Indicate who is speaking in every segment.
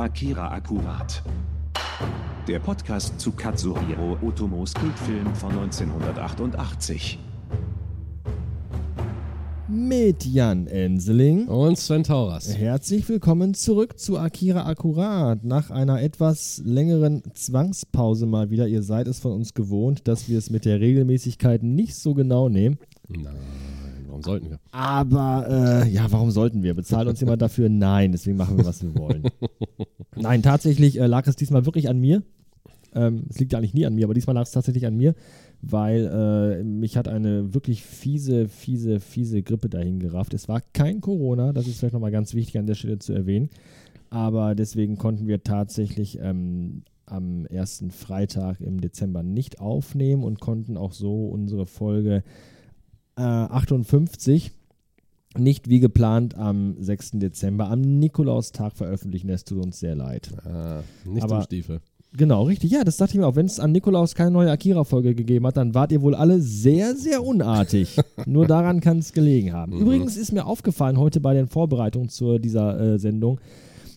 Speaker 1: Akira Akkurat. Der Podcast zu Katsuhiro Otomos Kultfilm von 1988.
Speaker 2: Mit Jan Enseling.
Speaker 3: Und Sven Tauras.
Speaker 2: Herzlich willkommen zurück zu Akira Akkurat. Nach einer etwas längeren Zwangspause mal wieder. Ihr seid es von uns gewohnt, dass wir es mit der Regelmäßigkeit nicht so genau nehmen.
Speaker 3: Nein, warum sollten wir?
Speaker 2: Aber äh, ja, warum sollten wir? Bezahlt uns jemand dafür? Nein, deswegen machen wir, was wir wollen. Nein, tatsächlich äh, lag es diesmal wirklich an mir. Ähm, es liegt ja eigentlich nie an mir, aber diesmal lag es tatsächlich an mir, weil äh, mich hat eine wirklich fiese, fiese, fiese Grippe dahin gerafft. Es war kein Corona, das ist vielleicht nochmal ganz wichtig an der Stelle zu erwähnen. Aber deswegen konnten wir tatsächlich ähm, am ersten Freitag im Dezember nicht aufnehmen und konnten auch so unsere Folge äh, 58 nicht wie geplant am 6. Dezember am Nikolaustag veröffentlichen. Es tut uns sehr leid.
Speaker 3: Ah, nicht
Speaker 2: Aber-
Speaker 3: zum Stiefel.
Speaker 2: Genau, richtig. Ja, das dachte ich mir auch. Wenn es an Nikolaus keine neue Akira-Folge gegeben hat, dann wart ihr wohl alle sehr, sehr unartig. Nur daran kann es gelegen haben.
Speaker 3: Mhm.
Speaker 2: Übrigens ist mir aufgefallen heute bei den Vorbereitungen zu dieser äh, Sendung,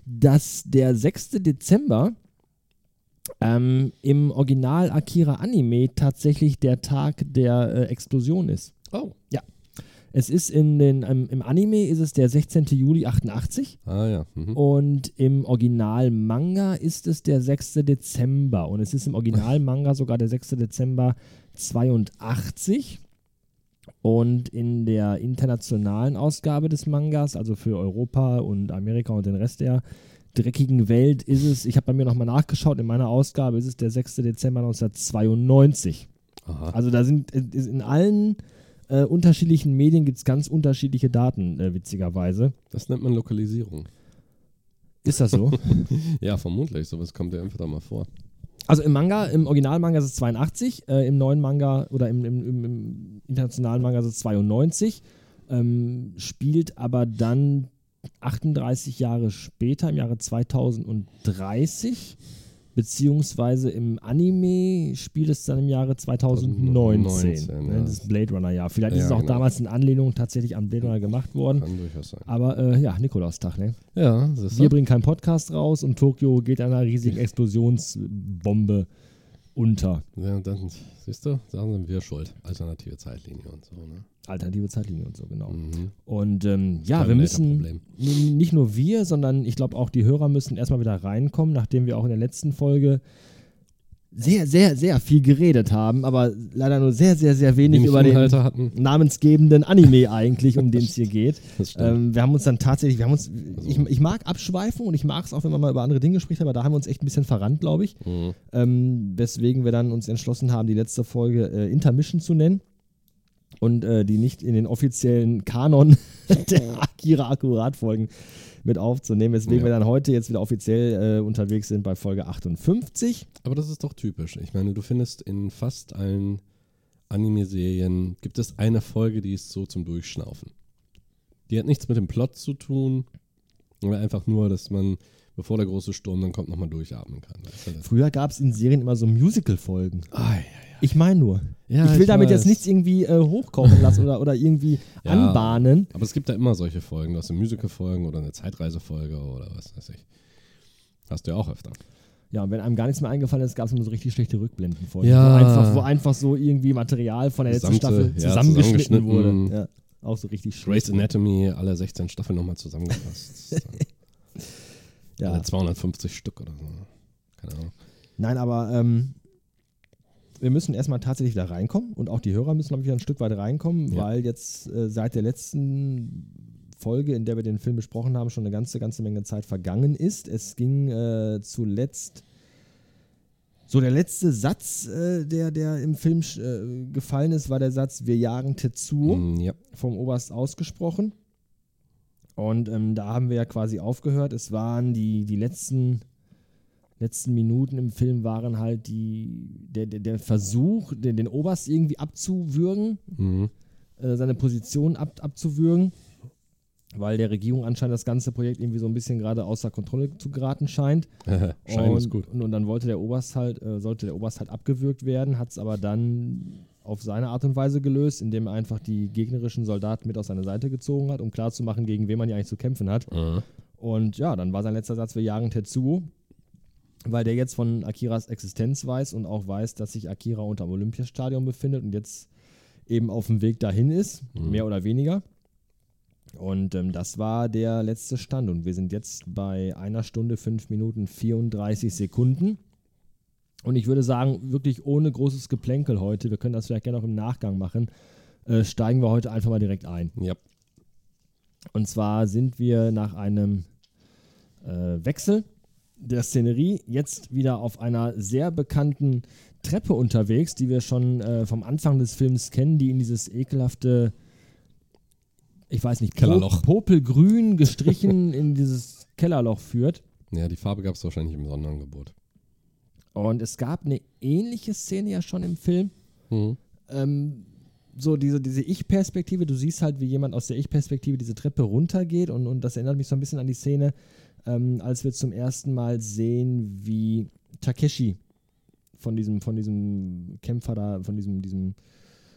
Speaker 2: dass der 6. Dezember ähm, im Original Akira Anime tatsächlich der Tag der äh, Explosion ist.
Speaker 3: Oh.
Speaker 2: Es ist in den, ähm, im Anime ist es der 16. Juli 88
Speaker 3: Ah ja. Mhm.
Speaker 2: und im Original-Manga ist es der 6. Dezember. Und es ist im Original-Manga sogar der 6. Dezember 82. Und in der internationalen Ausgabe des Mangas, also für Europa und Amerika und den Rest der dreckigen Welt, ist es, ich habe bei mir nochmal nachgeschaut, in meiner Ausgabe ist es der 6. Dezember 1992.
Speaker 3: Aha.
Speaker 2: Also da sind in allen äh, unterschiedlichen Medien gibt es ganz unterschiedliche Daten, äh, witzigerweise.
Speaker 3: Das nennt man Lokalisierung.
Speaker 2: Ist das so?
Speaker 3: Ja, vermutlich. Sowas kommt ja einfach da mal vor.
Speaker 2: Also im Manga, im Originalmanga ist es 82, äh, im neuen Manga oder im, im, im, im internationalen Manga ist es 92, ähm, spielt aber dann 38 Jahre später, im Jahre 2030, beziehungsweise im Anime spielt es dann im Jahre 2019.
Speaker 3: 2019,
Speaker 2: ne,
Speaker 3: ja.
Speaker 2: Das Blade Runner Jahr. Vielleicht ist
Speaker 3: Ja,
Speaker 2: es auch
Speaker 3: genau.
Speaker 2: damals in Anlehnung tatsächlich an Blade Runner gemacht worden.
Speaker 3: Kann durchaus sein.
Speaker 2: Aber äh, ja, Nikolaustag, ne?
Speaker 3: Ja, siehst
Speaker 2: Wir
Speaker 3: du?
Speaker 2: bringen keinen Podcast raus und Tokio geht einer riesigen Explosionsbombe unter.
Speaker 3: Ja, dann, siehst du, da sind wir schuld. Alternative Zeitlinie und so, ne?
Speaker 2: Alternative Zeitlinie und so, genau.
Speaker 3: Mhm.
Speaker 2: Und ähm, ja, wir müssen nicht nur wir, sondern ich glaube auch die Hörer müssen erstmal wieder reinkommen, nachdem wir auch in der letzten Folge sehr, sehr, sehr viel geredet haben, aber leider nur sehr, sehr, sehr wenig
Speaker 3: Wenig
Speaker 2: über den
Speaker 3: hatten.
Speaker 2: namensgebenden Anime eigentlich, um den es hier geht. Ähm, wir haben uns dann tatsächlich, wir haben uns, ich, ich mag abschweifen und ich mag es auch, wenn man mal über andere Dinge spricht, aber da haben wir uns echt ein bisschen verrannt, glaube ich.
Speaker 3: Mhm.
Speaker 2: Ähm, weswegen wir dann uns entschlossen haben, die letzte Folge äh, Intermission zu nennen und äh, die nicht in den offiziellen Kanon der Akira Akkurat Folgen mit aufzunehmen, weswegen
Speaker 3: Ja.
Speaker 2: wir dann heute jetzt wieder offiziell äh, unterwegs sind bei Folge 58.
Speaker 3: Aber das ist doch typisch. Ich meine, du findest in fast allen Anime-Serien gibt es eine Folge, die ist so zum Durchschnaufen. Die hat nichts mit dem Plot zu tun, aber einfach nur, dass man, bevor der große Sturm dann kommt, nochmal durchatmen kann.
Speaker 2: Früher gab es in Serien immer so Musical-Folgen.
Speaker 3: Ah, ja, ja.
Speaker 2: Ich meine nur.
Speaker 3: Ja,
Speaker 2: ich will
Speaker 3: ich
Speaker 2: damit
Speaker 3: weiß.
Speaker 2: jetzt nichts irgendwie äh, hochkochen lassen oder, oder irgendwie
Speaker 3: Ja.
Speaker 2: anbahnen.
Speaker 3: Aber es gibt da immer solche Folgen. Du hast eine Musical-Folge oder eine Zeitreisefolge oder was weiß ich. Hast du ja auch öfter.
Speaker 2: Ja, und wenn einem gar nichts mehr eingefallen ist, gab es immer so richtig schlechte Rückblendenfolgen.
Speaker 3: Ja.
Speaker 2: Wo, einfach, wo einfach so irgendwie Material von der letzten Staffel
Speaker 3: ja,
Speaker 2: zusammengeschnitten wurde. Ja, auch so richtig schön.
Speaker 3: Grey's Anatomy, alle 16 Staffeln nochmal zusammengefasst.
Speaker 2: Ja.
Speaker 3: Alle 250 Stück oder so. Keine Ahnung.
Speaker 2: Nein, aber ähm, wir müssen erstmal tatsächlich da reinkommen und auch die Hörer müssen, glaube ich, wieder ein Stück weit reinkommen,
Speaker 3: Ja.
Speaker 2: weil jetzt äh, seit der letzten Folge, in der wir den Film besprochen haben, schon eine ganze, ganze Menge Zeit vergangen ist. Es ging äh, zuletzt. So, der letzte Satz, äh, der, der im Film äh, gefallen ist, war der Satz: Wir jagen Tetsuo.
Speaker 3: Mm, ja.
Speaker 2: vom Oberst ausgesprochen. Und ähm, da haben wir ja quasi aufgehört. Es waren die, die letzten, letzten Minuten im Film waren halt die, der, der, der Versuch, den, den Oberst irgendwie abzuwürgen,
Speaker 3: Mhm.
Speaker 2: äh, seine Position ab, abzuwürgen, weil der Regierung anscheinend das ganze Projekt irgendwie so ein bisschen gerade außer Kontrolle zu geraten scheint.
Speaker 3: Schein
Speaker 2: und,
Speaker 3: ist gut.
Speaker 2: Und, und dann wollte der Oberst halt, äh, sollte der Oberst halt abgewürgt werden, hat es aber dann auf seine Art und Weise gelöst, indem er einfach die gegnerischen Soldaten mit auf seine Seite gezogen hat, um klarzumachen, gegen wen man ja eigentlich zu kämpfen hat.
Speaker 3: Mhm.
Speaker 2: Und ja, dann war sein letzter Satz, wir jagen Tetsuo, weil der jetzt von Akiras Existenz weiß und auch weiß, dass sich Akira unter dem Olympiastadion befindet und jetzt eben auf dem Weg dahin ist,
Speaker 3: Mhm.
Speaker 2: mehr oder weniger. Und ähm, das war der letzte Stand. Und wir sind jetzt bei einer Stunde, fünf Minuten, 34 Sekunden. Und ich würde sagen, wirklich ohne großes Geplänkel heute, wir können das vielleicht gerne auch im Nachgang machen, äh, steigen wir heute einfach mal direkt ein.
Speaker 3: Ja.
Speaker 2: Und zwar sind wir nach einem äh, Wechsel der Szenerie jetzt wieder auf einer sehr bekannten Treppe unterwegs, die wir schon äh, vom Anfang des Films kennen, die in dieses ekelhafte, ich weiß nicht,
Speaker 3: Kellerloch.
Speaker 2: Po- Popelgrün gestrichen in dieses Kellerloch führt.
Speaker 3: Ja, die Farbe gab es wahrscheinlich im Sonderangebot.
Speaker 2: Und es gab eine ähnliche Szene ja schon im Film.
Speaker 3: Mhm.
Speaker 2: ähm, so diese, diese Ich-Perspektive, du siehst halt, wie jemand aus der Ich-Perspektive diese Treppe runtergeht und, und das erinnert mich so ein bisschen an die Szene, ähm, als wir zum ersten Mal sehen, wie Takeshi von diesem, von diesem Kämpfer da, von diesem, diesem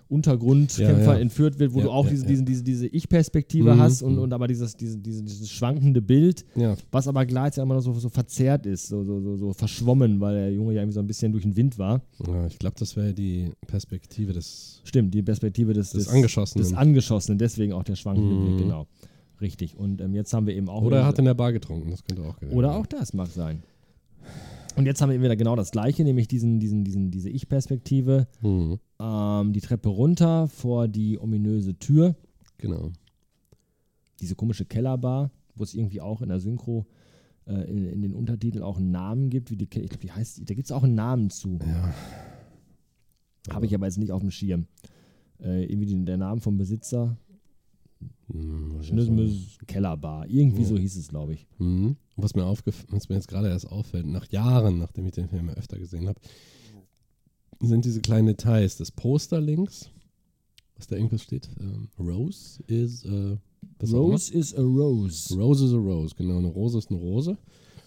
Speaker 2: Untergrundkämpfer
Speaker 3: Ja, ja.
Speaker 2: entführt wird, wo
Speaker 3: Ja,
Speaker 2: du auch diese, diese, diese, diese Ich-Perspektive
Speaker 3: Mhm,
Speaker 2: hast und,
Speaker 3: mhm.
Speaker 2: und aber dieses, diese, diese, dieses schwankende Bild, was aber gleichzeitig immer noch so, so verzerrt ist, so, so, so, so verschwommen, weil der Junge ja irgendwie so ein bisschen durch den Wind war.
Speaker 3: ja ich glaube, das wäre die Perspektive des,
Speaker 2: Stimmt, die Perspektive des,
Speaker 3: des Angeschossenen.
Speaker 2: des Angeschossenen, deswegen auch der schwankende
Speaker 3: Mhm.
Speaker 2: Blick, genau. Richtig. Und ähm, jetzt haben wir eben auch.
Speaker 3: Oder er hat in der Bar getrunken, das könnte auch gewesen
Speaker 2: oder auch das mag sein. Und jetzt haben wir eben wieder genau das Gleiche, nämlich diesen, diesen, diesen, diese Ich-Perspektive.
Speaker 3: Mhm.
Speaker 2: Ähm, die Treppe runter vor die ominöse Tür,
Speaker 3: Genau.
Speaker 2: diese komische Kellerbar, wo es irgendwie auch in der Synchro äh, in, in den Untertiteln auch einen Namen gibt, wie die, ich glaube, die heißt, da gibt es auch einen Namen zu.
Speaker 3: Ja.
Speaker 2: Habe ich aber jetzt nicht auf dem Schirm. Äh, irgendwie den, der Name vom Besitzer,
Speaker 3: Sagen.
Speaker 2: Kellerbar. Irgendwie
Speaker 3: Ja.
Speaker 2: so hieß es, glaube ich.
Speaker 3: Mhm. Was mir, was mir jetzt gerade erst auffällt, nach Jahren, nachdem ich den Film öfter gesehen habe, sind diese kleinen Details. Das Poster links, was da irgendwas steht, ähm, Rose is immer.
Speaker 2: Rose is a rose.
Speaker 3: Rose is a Rose, genau. Eine Rose ist eine Rose.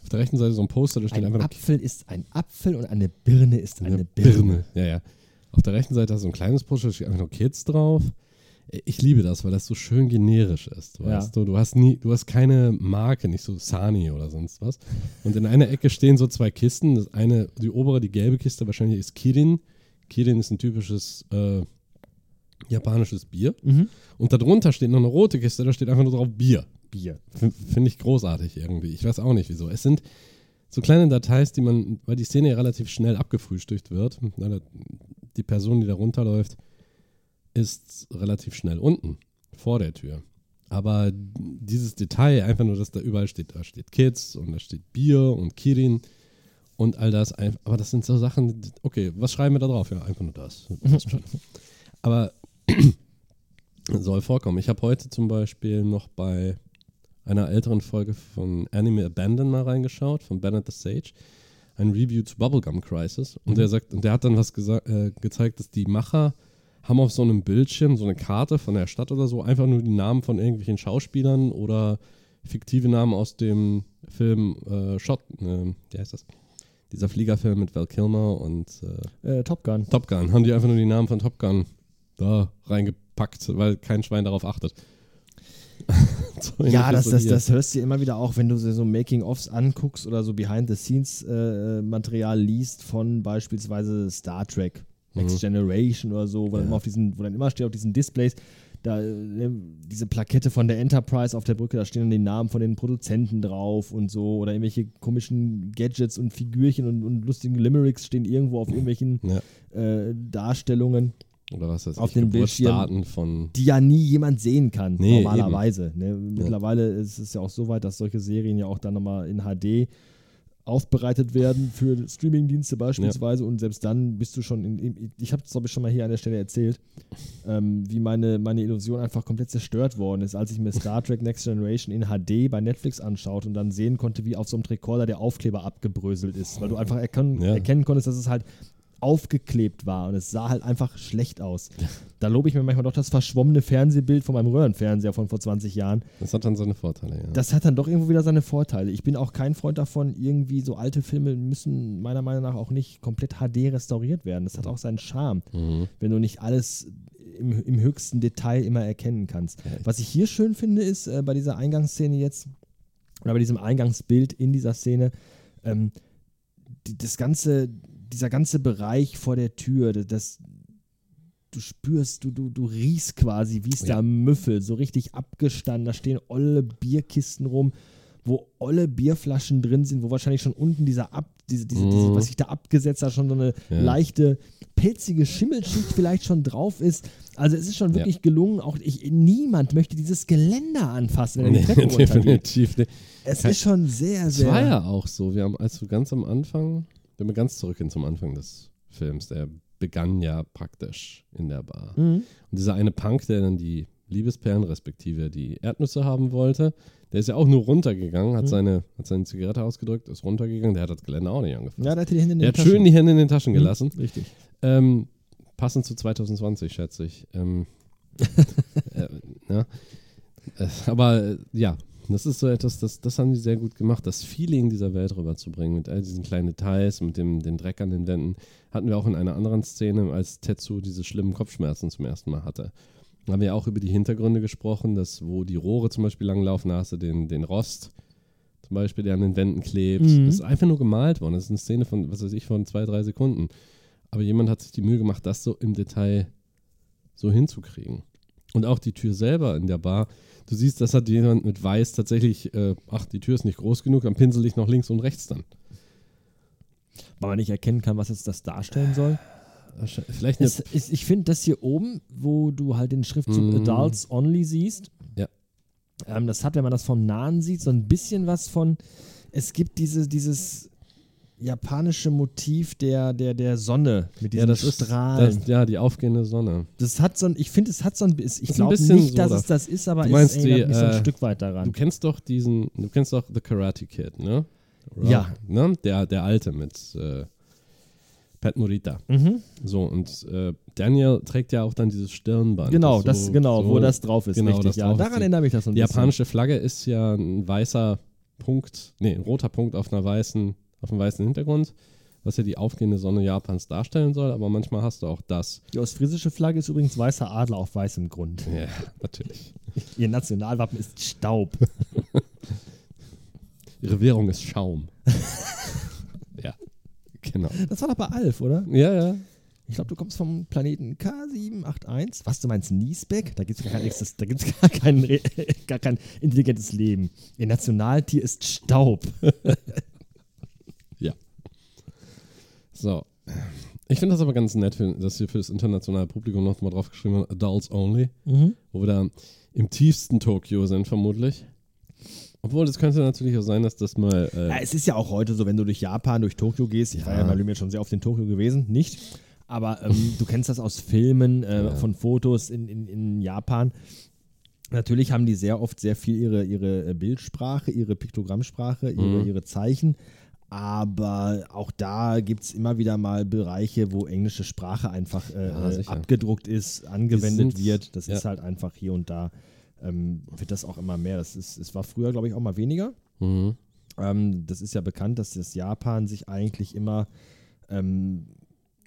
Speaker 3: Auf der rechten Seite so ein Poster, da steht
Speaker 2: Ein
Speaker 3: einfach nur
Speaker 2: Apfel ist ein Apfel und eine Birne ist eine,
Speaker 3: eine
Speaker 2: Birne.
Speaker 3: Birne. Ja, ja. Auf der rechten Seite hast du ein kleines Poster, da steht einfach nur Kids drauf. Ich liebe das, weil das so schön generisch ist. Weißt du, du hast nie, du hast keine Marke, nicht so Sani oder sonst was. Und in einer Ecke stehen so zwei Kisten. Das eine, die obere, die gelbe Kiste wahrscheinlich ist Kirin. Kirin ist ein typisches äh, japanisches Bier.
Speaker 2: Mhm.
Speaker 3: Und darunter steht noch eine rote Kiste, da steht einfach nur drauf Bier.
Speaker 2: Bier.
Speaker 3: Finde ich großartig irgendwie. Ich weiß auch nicht wieso. Es sind so kleine Details, die man, weil die Szene ja relativ schnell abgefrühstückt wird. weil Die Person, die da runterläuft, ist relativ schnell unten vor der Tür. Aber dieses Detail, einfach nur, dass da überall steht, da steht Kids und da steht Bier und Kirin und all das. Aber das sind so Sachen, okay, was schreiben wir da drauf? Ja, einfach nur das. Aber soll vorkommen. Ich habe heute zum Beispiel noch bei einer älteren Folge von Anime Abandon mal reingeschaut, von Bennett the Sage. Ein Review zu Bubblegum Crisis. Und der sagt, und der hat dann was äh, gezeigt, dass die Macher haben auf so einem Bildschirm so eine Karte von der Stadt oder so einfach nur die Namen von irgendwelchen Schauspielern oder fiktive Namen aus dem Film äh, Shot, äh, wie heißt das? Dieser Fliegerfilm mit Val Kilmer und äh,
Speaker 2: Äh, Top Gun.
Speaker 3: Top Gun. Haben die einfach nur die Namen von Top Gun da reingepackt, weil kein Schwein darauf achtet. so
Speaker 2: Ja, das, das, das hörst du immer wieder auch, wenn du so so Making-ofs anguckst oder so Behind-the-Scenes-Material liest von beispielsweise Star Trek, Next
Speaker 3: Mhm.
Speaker 2: Generation oder so, wo, dann
Speaker 3: Ja.
Speaker 2: immer auf diesen, wo dann immer steht auf diesen Displays, da, äh, diese Plakette von der Enterprise auf der Brücke, da stehen dann die Namen von den Produzenten drauf und so oder irgendwelche komischen Gadgets und Figürchen und, und lustigen Limericks stehen irgendwo auf irgendwelchen
Speaker 3: Ja.
Speaker 2: äh, Darstellungen,
Speaker 3: Oder was weiß
Speaker 2: auf den
Speaker 3: Geburtsdaten von.
Speaker 2: die ja nie jemand sehen kann,
Speaker 3: Nee,
Speaker 2: normalerweise. Ne? Mittlerweile ist es ja auch so weit, dass solche Serien ja auch dann nochmal in HD aufbereitet werden für Streamingdienste beispielsweise. Und selbst dann bist du schon in, ich habe es glaube ich schon mal hier an der Stelle erzählt, ähm, wie meine, meine Illusion einfach komplett zerstört worden ist, als ich mir Star Trek Next Generation in HD bei Netflix anschaute und dann sehen konnte, wie auf so einem Rekorder der Aufkleber abgebröselt ist, weil du einfach erkennen,
Speaker 3: Ja.
Speaker 2: erkennen konntest, dass es halt aufgeklebt war und es sah halt einfach schlecht aus. Da lobe ich mir manchmal doch das verschwommene Fernsehbild von meinem Röhrenfernseher von vor 20 Jahren.
Speaker 3: Das hat dann seine Vorteile, ja.
Speaker 2: Das hat dann doch irgendwo wieder seine Vorteile. Ich bin auch kein Freund davon, irgendwie so alte Filme müssen meiner Meinung nach auch nicht komplett HD restauriert werden. Das hat auch seinen Charme,
Speaker 3: mhm.
Speaker 2: wenn du nicht alles im, im höchsten Detail immer erkennen kannst. Was ich hier schön finde, ist äh, bei dieser Eingangsszene jetzt, oder bei diesem Eingangsbild in dieser Szene, ähm, die, das ganze, dieser ganze Bereich vor der Tür, das, du spürst, du, du, du riechst quasi, wie es
Speaker 3: Ja.
Speaker 2: da müffelt, so richtig abgestanden. Da stehen olle Bierkisten rum, wo olle Bierflaschen drin sind, wo wahrscheinlich schon unten dieser ab, diese, diese, diese
Speaker 3: Mhm.
Speaker 2: was sich da abgesetzt hat, schon so eine
Speaker 3: Ja.
Speaker 2: leichte pelzige Schimmelschicht vielleicht schon drauf ist. Also es ist schon
Speaker 3: Ja.
Speaker 2: wirklich gelungen. Auch ich, niemand möchte dieses Geländer anfassen, wenn er die
Speaker 3: Nee,
Speaker 2: Treppe runtergeht.
Speaker 3: definitiv nicht.
Speaker 2: Es
Speaker 3: Kein-
Speaker 2: ist schon sehr,
Speaker 3: Es
Speaker 2: sehr.
Speaker 3: war ja auch so. Wir haben, als wir ganz am Anfang, wenn wir ganz zurückgehen zum Anfang des Films, der begann ja praktisch in der Bar.
Speaker 2: Mhm.
Speaker 3: Und dieser eine Punk, der dann die Liebesperlen respektive die Erdnüsse haben wollte, der ist ja auch nur runtergegangen, hat,
Speaker 2: Mhm.
Speaker 3: seine, hat seine Zigarette ausgedrückt, ist runtergegangen, der hat das Geländer auch nicht angefasst.
Speaker 2: Ja, da hat er die Hände in
Speaker 3: der
Speaker 2: den
Speaker 3: hat schön die Hände in den Taschen
Speaker 2: Mhm.
Speaker 3: gelassen.
Speaker 2: Richtig.
Speaker 3: Ähm, passend zu 2020, schätze ich. Ähm, äh, ja. Äh, aber äh, ja, das ist so etwas, das, das haben die sehr gut gemacht, das Feeling dieser Welt rüberzubringen, mit all diesen kleinen Details, mit dem den Dreck an den Wänden. Hatten wir auch in einer anderen Szene, als Tetsu diese schlimmen Kopfschmerzen zum ersten Mal hatte. Da haben wir auch über die Hintergründe gesprochen, dass wo die Rohre zum Beispiel langlaufen, da hast du den, den Rost zum Beispiel, der an den Wänden klebt.
Speaker 2: Mhm.
Speaker 3: Das ist einfach nur gemalt worden. Das ist eine Szene von, was weiß ich, von zwei, drei Sekunden. Aber jemand hat sich die Mühe gemacht, das so im Detail so hinzukriegen. Und auch die Tür selber in der Bar. Du siehst, das hat jemand mit Weiß tatsächlich, äh, ach, die Tür ist nicht groß genug, dann pinsel ich noch links und rechts dann.
Speaker 2: Weil man nicht erkennen kann, was jetzt das darstellen soll.
Speaker 3: Vielleicht
Speaker 2: Es, ist, ich finde das hier oben, wo du halt den Schriftzug
Speaker 3: Mhm.
Speaker 2: Adults Only siehst,
Speaker 3: Ja.
Speaker 2: ähm, das hat, wenn man das vom Nahen sieht, so ein bisschen was von, es gibt diese, dieses japanische Motiv der, der, der Sonne mit diesen
Speaker 3: ja, das ist
Speaker 2: Strahlen.
Speaker 3: das, ja, die aufgehende Sonne.
Speaker 2: Das, hat so ein, ich finde, es hat so ein bisschen, ich
Speaker 3: Ist
Speaker 2: glaube nicht, dass
Speaker 3: so
Speaker 2: es das ist, aber
Speaker 3: Du
Speaker 2: es
Speaker 3: meinst
Speaker 2: erinnert
Speaker 3: die,
Speaker 2: mich so ein
Speaker 3: äh,
Speaker 2: Stück weit
Speaker 3: Du
Speaker 2: daran.
Speaker 3: kennst doch diesen, du kennst doch The Karate Kid, ne?
Speaker 2: Ja.
Speaker 3: Ne? Der, der Alte mit äh, Pat Morita.
Speaker 2: Mhm.
Speaker 3: So, und äh, Daniel trägt ja auch dann dieses Stirnband.
Speaker 2: Genau, das,
Speaker 3: so-
Speaker 2: genau,
Speaker 3: so,
Speaker 2: wo das drauf ist,
Speaker 3: genau,
Speaker 2: richtig.
Speaker 3: das
Speaker 2: Ja,
Speaker 3: ist.
Speaker 2: daran erinnert mich das so ein
Speaker 3: Die
Speaker 2: bisschen.
Speaker 3: japanische Flagge ist ja ein weißer Punkt, nee, ein roter Punkt auf einer weißen, auf einem weißen Hintergrund, was ja die aufgehende Sonne Japans darstellen soll, aber manchmal hast du auch das.
Speaker 2: Die ostfriesische Flagge ist übrigens weißer Adler auf weißem Grund.
Speaker 3: Ja, natürlich.
Speaker 2: Ihr Nationalwappen ist Staub.
Speaker 3: Ihre Währung ist Schaum. ja, genau.
Speaker 2: Das war doch bei Alf, oder?
Speaker 3: Ja, ja.
Speaker 2: Ich glaube, du kommst vom Planeten K781. Was, du meinst Niesbeck? Da gibt es gar, kein exis- da gibt's gar, kein, gar kein intelligentes Leben. Ihr Nationaltier ist Staub.
Speaker 3: So. Ich finde das aber ganz nett, dass hier für das internationale Publikum noch mal drauf geschrieben wird, Adults Only, wo wir da im tiefsten Tokio sind, vermutlich. Obwohl, das könnte natürlich auch sein, dass das mal. Äh,
Speaker 2: Ja, es ist ja auch heute so, wenn du durch Japan, durch Tokio gehst. Ich war ja
Speaker 3: Ja.
Speaker 2: bei Lumia schon sehr oft in Tokio gewesen. Nicht. Aber ähm, du kennst das aus Filmen, äh,
Speaker 3: Ja.
Speaker 2: von Fotos in, in, in Japan. Natürlich haben die sehr oft sehr viel ihre, ihre äh, Bildsprache, ihre Piktogrammsprache, ihre,
Speaker 3: Mhm.
Speaker 2: ihre Zeichen. Aber auch da gibt es immer wieder mal Bereiche, wo englische Sprache einfach äh,
Speaker 3: Ja,
Speaker 2: abgedruckt ist, angewendet wird. Das
Speaker 3: ja.
Speaker 2: ist halt einfach hier und da, ähm, wird das auch immer mehr. Das ist, es war früher, glaube ich, auch mal weniger.
Speaker 3: mhm.
Speaker 2: Ähm, das ist ja bekannt, dass das Japan sich eigentlich immer ähm,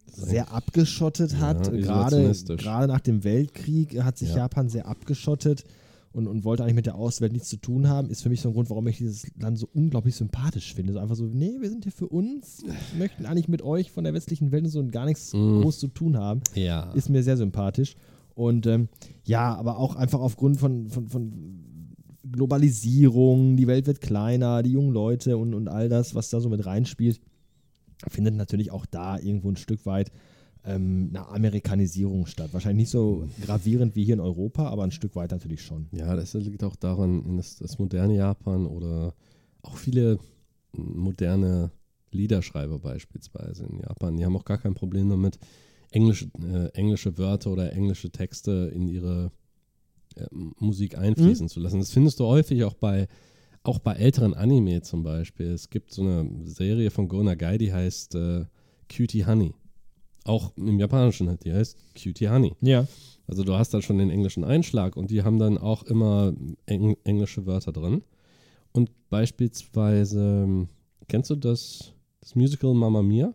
Speaker 2: sehr abgeschottet hat.
Speaker 3: Ja,
Speaker 2: Gerade gerade nach dem Weltkrieg hat sich
Speaker 3: Ja.
Speaker 2: Japan sehr abgeschottet und, und wollte eigentlich mit der Außenwelt nichts zu tun haben. Ist für mich so ein Grund, warum ich dieses Land so unglaublich sympathisch finde. So einfach so, nee, wir sind hier für uns, möchten eigentlich mit euch von der westlichen Welt und so gar nichts
Speaker 3: Mhm.
Speaker 2: groß zu tun haben
Speaker 3: Ja.
Speaker 2: ist mir sehr sympathisch. Und ähm, ja, aber auch einfach aufgrund von, von, von Globalisierung, die Welt wird kleiner, die jungen Leute und, und all das, was da so mit reinspielt, findet natürlich auch da irgendwo ein Stück weit ähm, eine Amerikanisierung statt. Wahrscheinlich nicht so gravierend wie hier in Europa, aber ein Stück weit natürlich schon.
Speaker 3: Ja, das liegt auch daran, dass das moderne Japan oder auch viele moderne Liederschreiber beispielsweise in Japan, die haben auch gar kein Problem damit, englische, äh, englische Wörter oder englische Texte in ihre äh, Musik einfließen zu lassen. Das findest du häufig auch bei, auch bei älteren Anime zum Beispiel. Es gibt so eine Serie von Go Nagai, die heißt äh, Cutie Honey. Auch im Japanischen halt, die heißt Cutie Honey.
Speaker 2: Ja.
Speaker 3: Also du hast dann schon den englischen Einschlag und die haben dann auch immer eng englische Wörter drin. Und beispielsweise, ähm, kennst du das, das Musical Mamma Mia?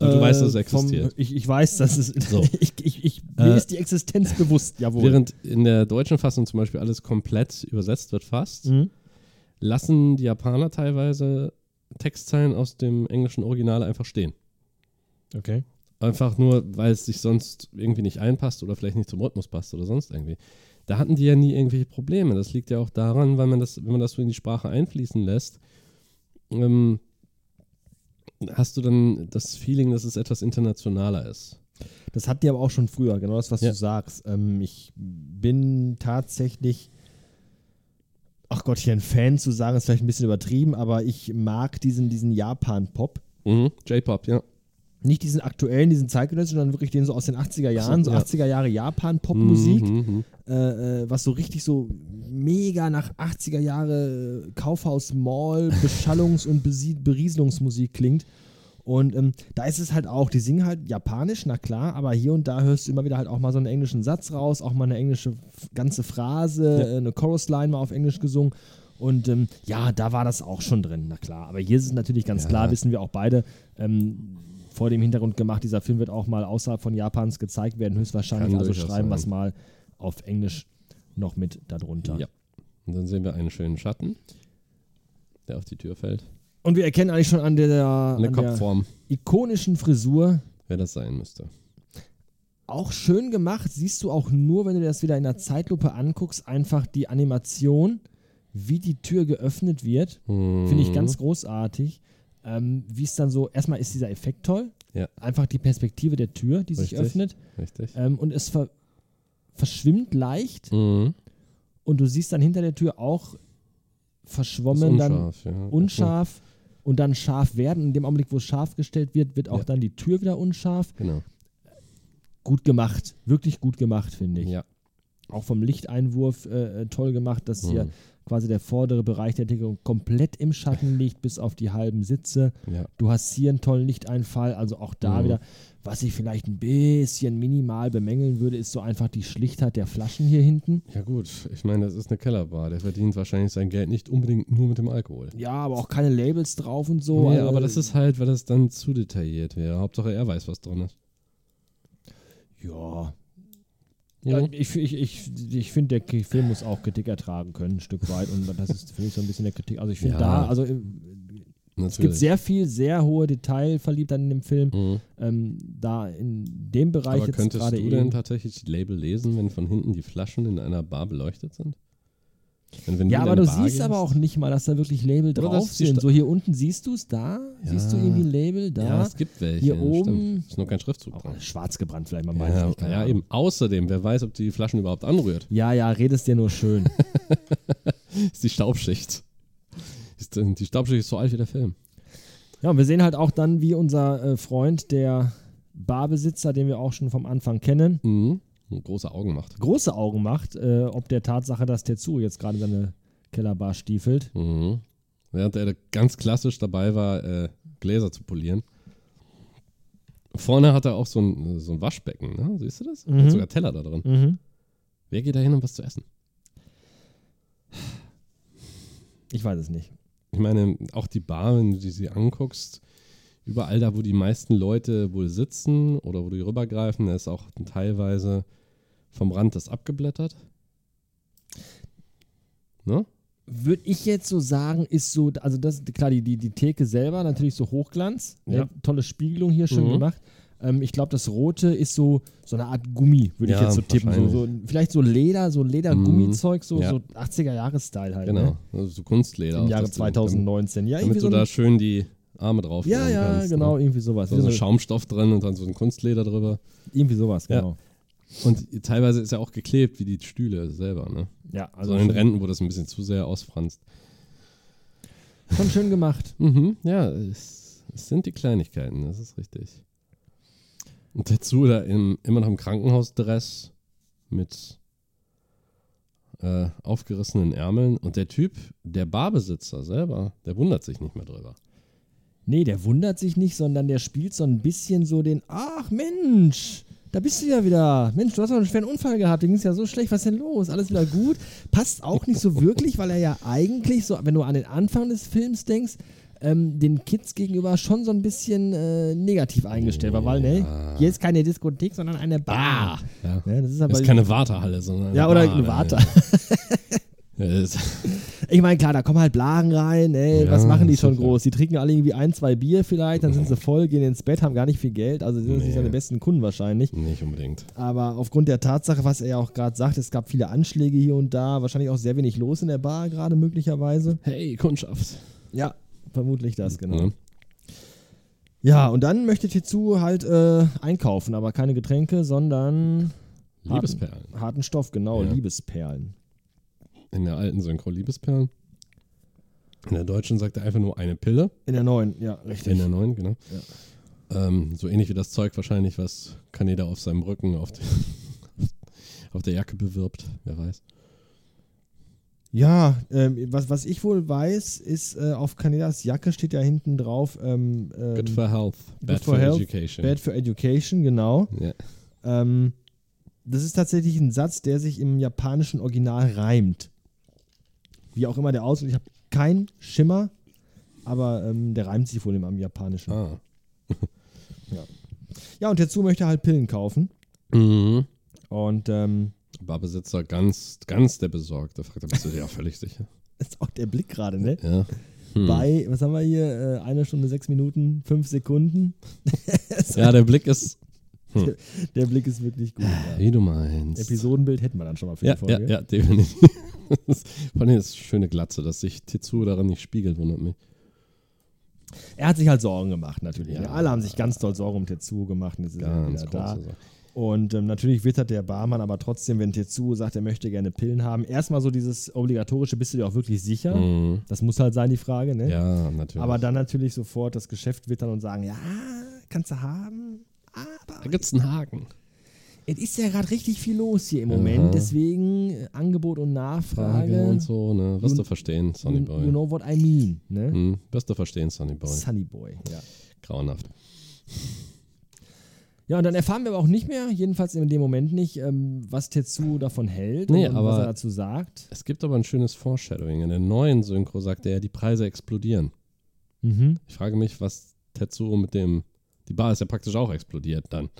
Speaker 3: Also du weißt, dass es
Speaker 2: Äh, vom-
Speaker 3: existiert.
Speaker 2: ich, ich weiß, dass es.
Speaker 3: So.
Speaker 2: ich, ich, ich, mir
Speaker 3: Äh,
Speaker 2: ist die Existenz bewusst, jawohl.
Speaker 3: Während in der deutschen Fassung zum Beispiel alles komplett übersetzt wird fast,
Speaker 2: Mhm.
Speaker 3: lassen die Japaner teilweise Textzeilen aus dem englischen Original einfach stehen.
Speaker 2: Okay.
Speaker 3: Einfach nur, weil es sich sonst irgendwie nicht einpasst oder vielleicht nicht zum Rhythmus passt oder sonst irgendwie. Da hatten die ja nie irgendwelche Probleme. Das liegt ja auch daran, weil man das, wenn man das so in die Sprache einfließen lässt, ähm, hast du dann das Feeling, dass es etwas internationaler ist.
Speaker 2: Das hatten die aber auch schon früher, genau das, was
Speaker 3: Ja.
Speaker 2: du sagst. Ähm, ich bin tatsächlich, ach Gott, hier ein Fan zu sagen, ist vielleicht ein bisschen übertrieben, aber ich mag diesen, diesen Japan-Pop.
Speaker 3: Mhm. J-Pop, ja.
Speaker 2: Nicht diesen aktuellen, diesen zeitgenössischen, sondern wirklich den so aus den 80er Jahren, so
Speaker 3: ja.
Speaker 2: 80er Jahre Japan-Pop-Musik,
Speaker 3: Mhm, mhm.
Speaker 2: äh, äh, was so richtig so mega nach 80er Jahre äh, Kaufhaus Mall, Beschallungs- und Berieselungsmusik klingt. Und ähm, da ist es halt auch, die singen halt japanisch, na klar, aber hier und da hörst du immer wieder halt auch mal so einen englischen Satz raus, auch mal eine englische ganze Phrase,
Speaker 3: Ja.
Speaker 2: äh, eine Chorusline mal auf Englisch gesungen. Und ähm, ja, da war das auch schon drin, na klar. Aber hier ist es natürlich ganz
Speaker 3: Ja.
Speaker 2: klar, wissen wir auch beide, ähm, vor dem Hintergrund gemacht, dieser Film wird auch mal außerhalb von Japans gezeigt werden, höchstwahrscheinlich.
Speaker 3: Kann
Speaker 2: also schreiben wir es mal auf Englisch noch mit darunter.
Speaker 3: Ja. Und dann sehen wir einen schönen Schatten, der auf die Tür fällt.
Speaker 2: Und wir erkennen eigentlich schon an der, an der
Speaker 3: Kopfform,
Speaker 2: ikonischen Frisur,
Speaker 3: wer das sein müsste.
Speaker 2: auch schön gemacht, siehst du auch nur, wenn du das wieder in der Zeitlupe anguckst, einfach die Animation, wie die Tür geöffnet wird. Finde ich
Speaker 3: Mhm.
Speaker 2: ganz großartig. Ähm, wie es dann so, erstmal ist dieser Effekt toll.
Speaker 3: Ja.
Speaker 2: Einfach die Perspektive der Tür, die sich
Speaker 3: Richtig.
Speaker 2: öffnet.
Speaker 3: Richtig.
Speaker 2: Ähm, und es ver verschwimmt leicht.
Speaker 3: Mhm.
Speaker 2: Und du siehst dann hinter der Tür auch verschwommen, dann
Speaker 3: unscharf, ja.
Speaker 2: unscharf und dann scharf werden. In dem Augenblick, wo es scharf gestellt wird, wird auch
Speaker 3: Ja.
Speaker 2: dann die Tür wieder unscharf.
Speaker 3: Genau.
Speaker 2: Gut gemacht, wirklich gut gemacht, finde ich.
Speaker 3: Ja.
Speaker 2: Auch vom Lichteinwurf äh, äh, toll gemacht, dass hier
Speaker 3: Mhm.
Speaker 2: Quasi der vordere Bereich der Deckung komplett im Schatten liegt, bis auf die halben Sitze.
Speaker 3: ja.
Speaker 2: Du hast hier einen tollen Lichteinfall, also auch da
Speaker 3: Mhm.
Speaker 2: wieder. Was ich vielleicht ein bisschen minimal bemängeln würde, ist so einfach die Schlichtheit der Flaschen hier hinten.
Speaker 3: Ja gut, ich meine, das ist eine Kellerbar. Der verdient wahrscheinlich sein Geld nicht unbedingt nur mit dem Alkohol.
Speaker 2: Ja, aber auch keine Labels drauf und so.
Speaker 3: nee,
Speaker 2: also-
Speaker 3: aber das ist halt, weil das dann zu detailliert wäre. Hauptsache er weiß, was drin ist.
Speaker 2: Ja. Ja,
Speaker 3: Mhm.
Speaker 2: ich, ich, ich, ich finde, der Film muss auch Kritik ertragen können, ein Stück weit. Und das ist für mich so ein bisschen der Kritik. Also ich finde
Speaker 3: Ja.
Speaker 2: da, also äh,
Speaker 3: Natürlich.
Speaker 2: es gibt sehr viel, sehr hohe Detailverliebtheit in dem Film.
Speaker 3: Mhm.
Speaker 2: Ähm, da in dem Bereich
Speaker 3: Aber
Speaker 2: jetzt
Speaker 3: könntest
Speaker 2: gerade
Speaker 3: du denn tatsächlich die Label lesen, wenn von hinten die Flaschen in einer Bar beleuchtet sind? Wenn, wenn
Speaker 2: Ja, aber du
Speaker 3: Bar
Speaker 2: siehst
Speaker 3: gehst?
Speaker 2: aber auch nicht mal, dass da wirklich Label
Speaker 3: Oder
Speaker 2: drauf sind. So hier unten siehst du es da, siehst du
Speaker 3: Ja.
Speaker 2: irgendwie ein Label da.
Speaker 3: Ja, es gibt welche.
Speaker 2: Hier
Speaker 3: ja,
Speaker 2: oben-
Speaker 3: Stimmt. Ist nur kein Schriftzug
Speaker 2: auch
Speaker 3: dran.
Speaker 2: schwarz gebrannt vielleicht, man weiß es
Speaker 3: Ja,
Speaker 2: nicht.
Speaker 3: ja, eben. Außerdem, wer weiß, ob die Flaschen überhaupt anrührt.
Speaker 2: Ja, ja, redest dir nur schön.
Speaker 3: ist die Staubschicht. Ist, die Staubschicht ist so alt wie der Film.
Speaker 2: Ja, und wir sehen halt auch dann, wie unser äh, Freund, der Barbesitzer, den wir auch schon vom Anfang kennen,
Speaker 3: Mhm. Große Augen macht.
Speaker 2: große Augen macht, äh, ob der Tatsache, dass Tetsuo jetzt gerade seine Kellerbar stiefelt.
Speaker 3: Mhm. Während er ganz klassisch dabei war, äh, Gläser zu polieren. Vorne hat er auch so ein, so ein Waschbecken, ne? Siehst du das?
Speaker 2: Mhm.
Speaker 3: Hat sogar Teller da drin.
Speaker 2: Mhm.
Speaker 3: Wer geht da hin, um was zu essen?
Speaker 2: Ich weiß es nicht.
Speaker 3: Ich meine, auch die Bar, wenn du sie anguckst, überall da, wo die meisten Leute wohl sitzen oder wo die rübergreifen, da ist auch teilweise vom Rand das abgeblättert. Ne?
Speaker 2: Würde ich jetzt so sagen, ist so, also das, klar, die, die, die Theke selber natürlich so Hochglanz.
Speaker 3: Ja.
Speaker 2: Ne? Tolle Spiegelung hier schön
Speaker 3: Mhm.
Speaker 2: gemacht. Ähm, ich glaube, das Rote ist so, so eine Art Gummi, würde ich
Speaker 3: Ja,
Speaker 2: jetzt so tippen. So, so, vielleicht so Leder, so Leder-Gummi-Zeug, so,
Speaker 3: Ja.
Speaker 2: so 80er-Jahres-Style halt.
Speaker 3: Genau.
Speaker 2: Ne?
Speaker 3: Also so Kunstleder.
Speaker 2: Im Jahre
Speaker 3: dass du-
Speaker 2: 2019. Ja,
Speaker 3: Damit,
Speaker 2: irgendwie
Speaker 3: damit
Speaker 2: so
Speaker 3: du da schön die Arme drauf
Speaker 2: Ja, ja,
Speaker 3: kannst,
Speaker 2: genau,
Speaker 3: Ne?
Speaker 2: irgendwie sowas.
Speaker 3: So, so Schaumstoff drin und dann so ein Kunstleder drüber.
Speaker 2: irgendwie sowas,
Speaker 3: Ja. Und teilweise ist ja auch geklebt, wie die Stühle selber. Ne?
Speaker 2: Ja,
Speaker 3: Also
Speaker 2: also
Speaker 3: in Renten, wo das ein bisschen zu sehr ausfranst.
Speaker 2: schon schön gemacht.
Speaker 3: Mhm, ja, es, es sind die Kleinigkeiten, das ist richtig. Und dazu da im, immer noch im Krankenhausdress mit äh, aufgerissenen Ärmeln. Und der Typ, der Barbesitzer selber, der wundert sich nicht mehr drüber.
Speaker 2: Nee, der wundert sich nicht, sondern der spielt so ein bisschen so den, ach Mensch, da bist du ja wieder. Mensch, du hast doch einen schweren Unfall gehabt, dir ging es ja so schlecht, was ist denn los? Alles wieder gut? Passt auch nicht so wirklich, weil er ja eigentlich, so, wenn du an den Anfang des Films denkst, ähm, den Kids gegenüber schon so ein bisschen äh, negativ eingestellt war, weil, ne, hier ist keine Diskothek, sondern eine Bar.
Speaker 3: Ja.
Speaker 2: Ja, das ist
Speaker 3: Das
Speaker 2: aber
Speaker 3: ist keine Wartehalle, sondern.
Speaker 2: ja, oder eine
Speaker 3: ne?
Speaker 2: Warte.
Speaker 3: Ja, das-
Speaker 2: Ich meine, klar, da kommen halt Blagen rein, ey,
Speaker 3: Ja,
Speaker 2: was machen die schon groß? Die trinken alle irgendwie ein, zwei Bier vielleicht, dann sind sie voll, gehen ins Bett, haben gar nicht viel Geld, also sind das nicht
Speaker 3: Nee.
Speaker 2: seine besten Kunden wahrscheinlich.
Speaker 3: Nicht unbedingt.
Speaker 2: Aber aufgrund der Tatsache, was er ja auch gerade sagt, es gab viele Anschläge hier und da, wahrscheinlich auch sehr wenig los in der Bar gerade möglicherweise.
Speaker 3: Hey, Kundschaft.
Speaker 2: Ja, vermutlich das, genau.
Speaker 3: Ja.
Speaker 2: Ja, und dann möchte Tetsu halt äh, einkaufen, aber keine Getränke, sondern
Speaker 3: Liebesperlen.
Speaker 2: harten Stoff, genau,
Speaker 3: Ja.
Speaker 2: Liebesperlen.
Speaker 3: In der alten Synchro Liebesperlen. In der deutschen sagt er einfach nur eine Pille.
Speaker 2: In der neuen, ja, richtig.
Speaker 3: In der neuen, genau. Ähm, so ähnlich wie das Zeug wahrscheinlich, was Kaneda auf seinem Rücken auf, der- auf der Jacke bewirbt. Wer weiß.
Speaker 2: Ja, ähm, was, was ich wohl weiß, ist, äh, auf Kanedas Jacke steht ja hinten drauf ähm, ähm,
Speaker 3: Good for health, bad
Speaker 2: for
Speaker 3: for,
Speaker 2: health,
Speaker 3: education.
Speaker 2: Bad for Education, genau.
Speaker 3: Ja.
Speaker 2: Ähm, das ist tatsächlich ein Satz, der sich im japanischen Original reimt. Wie auch immer der aussieht. Ich habe keinen Schimmer, aber ähm, der reimt sich wohl im, am japanischen.
Speaker 3: Ah.
Speaker 2: Ja, und dazu möchte er halt Pillen kaufen.
Speaker 3: Mhm.
Speaker 2: Und ähm,
Speaker 3: Barbe sitzt da ganz, ganz der Besorgte. Fragt er, bist du dir auch völlig sicher?
Speaker 2: ist auch der Blick gerade, ne?
Speaker 3: Ja. Hm.
Speaker 2: Bei, was haben wir hier? Äh, eine Stunde, sechs Minuten, fünf Sekunden.
Speaker 3: Ja, der Blick ist,
Speaker 2: Der Blick ist wirklich gut. Ja.
Speaker 3: wie du meinst.
Speaker 2: Episodenbild hätten wir dann schon mal für
Speaker 3: Ja,
Speaker 2: die
Speaker 3: ja,
Speaker 2: Folge.
Speaker 3: ja, definitiv. Vor allem ist schöne Glatze, dass sich Tetsuo daran nicht spiegelt, wundert mich.
Speaker 2: Er hat sich halt Sorgen gemacht, natürlich.
Speaker 3: Ja.
Speaker 2: Alle haben sich ganz doll Sorgen um Tetsuo gemacht und jetzt ist er wieder da.
Speaker 3: Sache.
Speaker 2: Und ähm, natürlich wittert der Barmann aber trotzdem, wenn Tetsuo sagt, er möchte gerne Pillen haben, erstmal so dieses obligatorische, bist du dir auch wirklich sicher?
Speaker 3: Mhm.
Speaker 2: Das muss halt sein, die Frage, ne?
Speaker 3: Ja, natürlich.
Speaker 2: Aber dann natürlich sofort das Geschäft wittern und sagen, ja, kannst du haben, aber
Speaker 3: da gibt's einen Haken.
Speaker 2: Es ist ja gerade richtig viel los hier im Moment,
Speaker 3: Aha.
Speaker 2: deswegen äh, Angebot und
Speaker 3: Frage
Speaker 2: Nachfrage.
Speaker 3: und so, ne? Wirst du verstehen, Sonny
Speaker 2: You,
Speaker 3: Boy.
Speaker 2: you know what I mean, ne?
Speaker 3: Hm, wirst du verstehen, Sonny Boy.
Speaker 2: Sunny Boy, ja.
Speaker 3: Grauenhaft.
Speaker 2: Ja, und dann erfahren wir aber auch nicht mehr, jedenfalls in dem Moment nicht, ähm, was Tetsu davon hält
Speaker 3: Nee,
Speaker 2: und was er dazu sagt.
Speaker 3: Es gibt aber ein schönes Foreshadowing. In der neuen Synchro sagt er, die Preise explodieren.
Speaker 2: Mhm.
Speaker 3: Ich frage mich, was Tetsuo mit dem. Die Bar ist ja praktisch auch explodiert dann.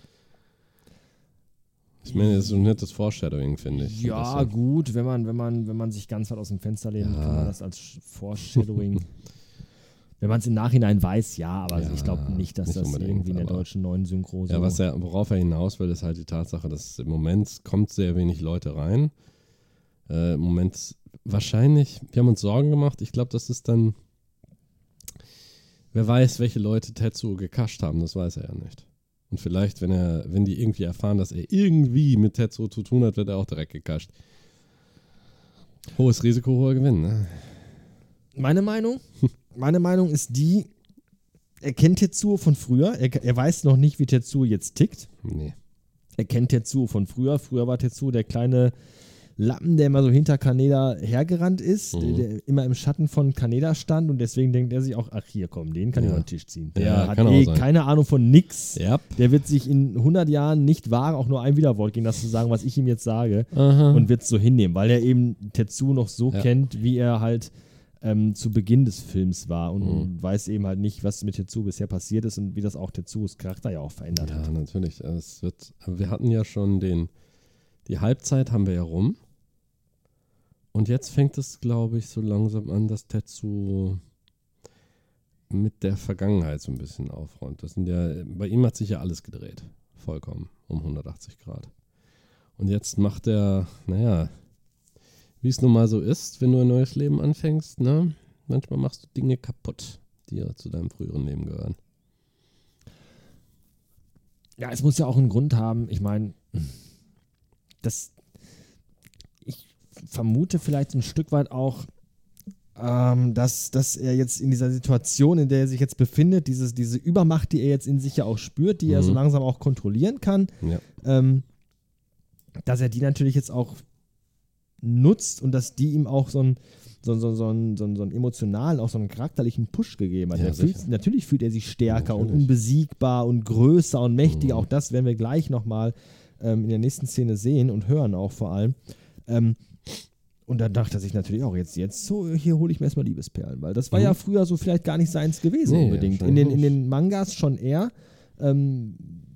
Speaker 3: Ich meine, das ist so ein nettes Foreshadowing, finde ich.
Speaker 2: Ja, gut, wenn man, wenn, man, wenn man sich ganz weit aus dem Fenster lehnt,
Speaker 3: Ja.
Speaker 2: kann man das als Foreshadowing. wenn man es im Nachhinein weiß, ja, aber
Speaker 3: Ja,
Speaker 2: ich glaube nicht, dass
Speaker 3: nicht
Speaker 2: das irgendwie in der deutschen neuen Synchro so.
Speaker 3: Ja, was er, worauf er hinaus will, ist halt die Tatsache, dass im Moment kommt sehr wenig Leute rein. Äh, Im Moment wahrscheinlich, wir haben uns Sorgen gemacht. Ich glaube, das ist dann, wer weiß, welche Leute Tetsuo gekascht haben, das weiß er ja nicht. Und vielleicht, wenn er, wenn die irgendwie erfahren, dass er irgendwie mit Tetsuo zu tun hat, wird er auch direkt gekascht. Hohes Risiko, hoher Gewinn, ne?
Speaker 2: Meine Meinung? Meine Meinung ist die, er kennt Tetsuo von früher, er, er weiß noch nicht, wie Tetsuo jetzt tickt.
Speaker 3: Nee.
Speaker 2: Er kennt Tetsuo von früher. Früher war Tetsuo der kleine Lappen, der immer so hinter Kaneda hergerannt ist,
Speaker 3: Mhm.
Speaker 2: der, der immer im Schatten von Kaneda stand und deswegen denkt er sich auch, ach hier komm, den kann ich
Speaker 3: Ja.
Speaker 2: über den Tisch ziehen. Der
Speaker 3: Ja,
Speaker 2: hat eh keine Ahnung von nix.
Speaker 3: Ja.
Speaker 2: Der wird sich in 100 Jahren nicht wagen, auch nur ein Widerwort gegen das zu sagen, was ich ihm jetzt sage
Speaker 3: Aha.
Speaker 2: und wird es so hinnehmen, weil er eben Tetsuo noch so
Speaker 3: Ja.
Speaker 2: kennt, wie er halt ähm, zu Beginn des Films war und,
Speaker 3: Mhm.
Speaker 2: weiß eben halt nicht, was mit Tetsuo bisher passiert ist und wie das auch Tetsuos Charakter ja auch verändert hat.
Speaker 3: Ja, natürlich. Es wird, wir hatten ja schon den, die Halbzeit haben wir ja rum. Und jetzt fängt es, glaube ich, so langsam an, dass Tetsu mit der Vergangenheit so ein bisschen aufräumt. Das sind ja, bei ihm hat sich ja alles gedreht. Vollkommen. Um 180 Grad. Und jetzt macht er, naja, wie es nun mal so ist, wenn du ein neues Leben anfängst, ne? Manchmal machst du Dinge kaputt, die ja zu deinem früheren Leben gehören.
Speaker 2: Ja, es muss ja auch einen Grund haben. Ich meine, das. Ich vermute vielleicht ein Stück weit auch, ähm, dass, dass er jetzt in dieser Situation, in der er sich jetzt befindet, dieses, diese Übermacht, die er jetzt in sich ja auch spürt, die er
Speaker 3: Mhm.
Speaker 2: so langsam auch kontrollieren kann,
Speaker 3: Ja.
Speaker 2: ähm, dass er die natürlich jetzt auch nutzt und dass die ihm auch so einen so, so, so, einen- so, einen- so einen emotionalen, auch so einen charakterlichen Push gegeben hat.
Speaker 3: Ja,
Speaker 2: er fühlt, natürlich fühlt er sich stärker und
Speaker 3: Natürlich.
Speaker 2: unbesiegbar und größer und mächtiger.
Speaker 3: Mhm.
Speaker 2: Auch das werden wir gleich nochmal ähm, in der nächsten Szene sehen und hören auch vor allem. Ähm, und dann dachte sich natürlich auch, jetzt, jetzt so, hier hole ich mir erstmal Liebesperlen, weil das war
Speaker 3: Mhm.
Speaker 2: ja früher so vielleicht gar nicht seins gewesen
Speaker 3: Nee,
Speaker 2: unbedingt. In den, in den Mangas schon eher. Ähm,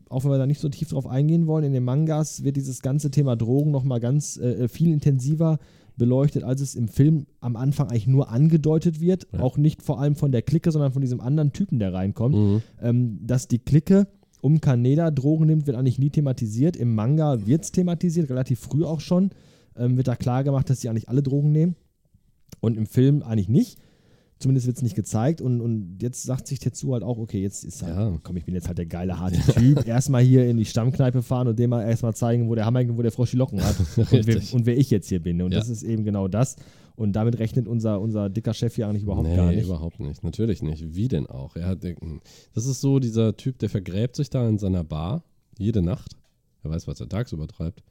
Speaker 2: auch wenn wir da nicht so tief drauf eingehen wollen, in den Mangas wird dieses ganze Thema Drogen nochmal ganz äh, viel intensiver beleuchtet, als es im Film am Anfang eigentlich nur angedeutet wird.
Speaker 3: Ja.
Speaker 2: Auch nicht vor allem von der Clique, sondern von diesem anderen Typen, der reinkommt.
Speaker 3: Mhm.
Speaker 2: Ähm, dass die Clique um Kaneda Drogen nimmt, wird eigentlich nie thematisiert. Im Manga wird es thematisiert, relativ früh auch schon. Ähm, wird da klar gemacht, dass sie eigentlich alle Drogen nehmen. Und im Film eigentlich nicht. Zumindest wird es nicht gezeigt. Und, und jetzt sagt sich Tetsu halt auch, okay, jetzt ist halt,
Speaker 3: Ja.
Speaker 2: komm, ich bin jetzt halt der geile, harte Typ. erstmal hier in die Stammkneipe fahren und dem mal erstmal zeigen, wo der Hammer, wo der Frosch die Locken hat. und, wer, und wer ich jetzt hier bin. Und
Speaker 3: Ja.
Speaker 2: das ist eben genau das. Und damit rechnet unser, unser dicker Chef hier eigentlich überhaupt
Speaker 3: nee,
Speaker 2: gar nicht.
Speaker 3: überhaupt nicht. Natürlich nicht. Wie denn auch? Er hat, das ist so dieser Typ, der vergräbt sich da in seiner Bar jede Nacht. Er weiß, was er tagsüber treibt.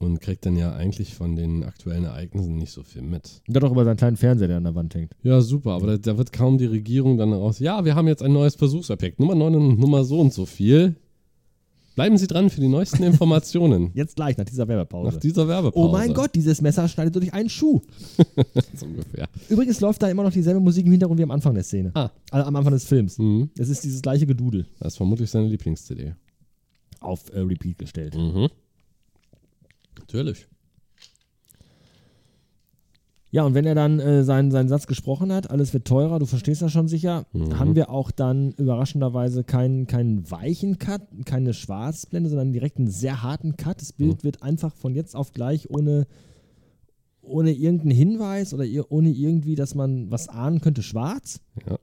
Speaker 3: Und kriegt dann ja eigentlich von den aktuellen Ereignissen nicht so viel mit.
Speaker 2: Und dann auch über seinen kleinen Fernseher, der an der Wand hängt.
Speaker 3: Ja, super, aber da, da wird kaum die Regierung dann raus. Ja, wir haben jetzt ein neues Versuchsobjekt. Nummer 9 und Nummer so und so viel. Bleiben Sie dran für die neuesten Informationen.
Speaker 2: Jetzt gleich, nach dieser Werbepause.
Speaker 3: Nach dieser Werbepause.
Speaker 2: oh mein Gott, dieses Messer schneidet so durch einen Schuh.
Speaker 3: So ungefähr.
Speaker 2: Übrigens läuft da immer noch dieselbe Musik im Hintergrund wie am Anfang der Szene.
Speaker 3: Ah.
Speaker 2: Also am Anfang des Films.
Speaker 3: Mhm.
Speaker 2: Es ist dieses gleiche Gedudel
Speaker 3: Das ist vermutlich seine Lieblings-CD.
Speaker 2: auf äh, Repeat gestellt.
Speaker 3: Mhm. Natürlich.
Speaker 2: Ja, und wenn er dann äh, seinen, seinen Satz gesprochen hat, alles wird teurer, du verstehst das schon sicher,
Speaker 3: Mhm.
Speaker 2: haben wir auch dann überraschenderweise keinen, keinen weichen Cut, keine Schwarzblende, sondern direkt einen sehr harten Cut. Das Bild
Speaker 3: Mhm.
Speaker 2: wird einfach von jetzt auf gleich ohne, ohne irgendeinen Hinweis oder ir- ohne irgendwie, dass man was ahnen könnte, schwarz.
Speaker 3: Ja.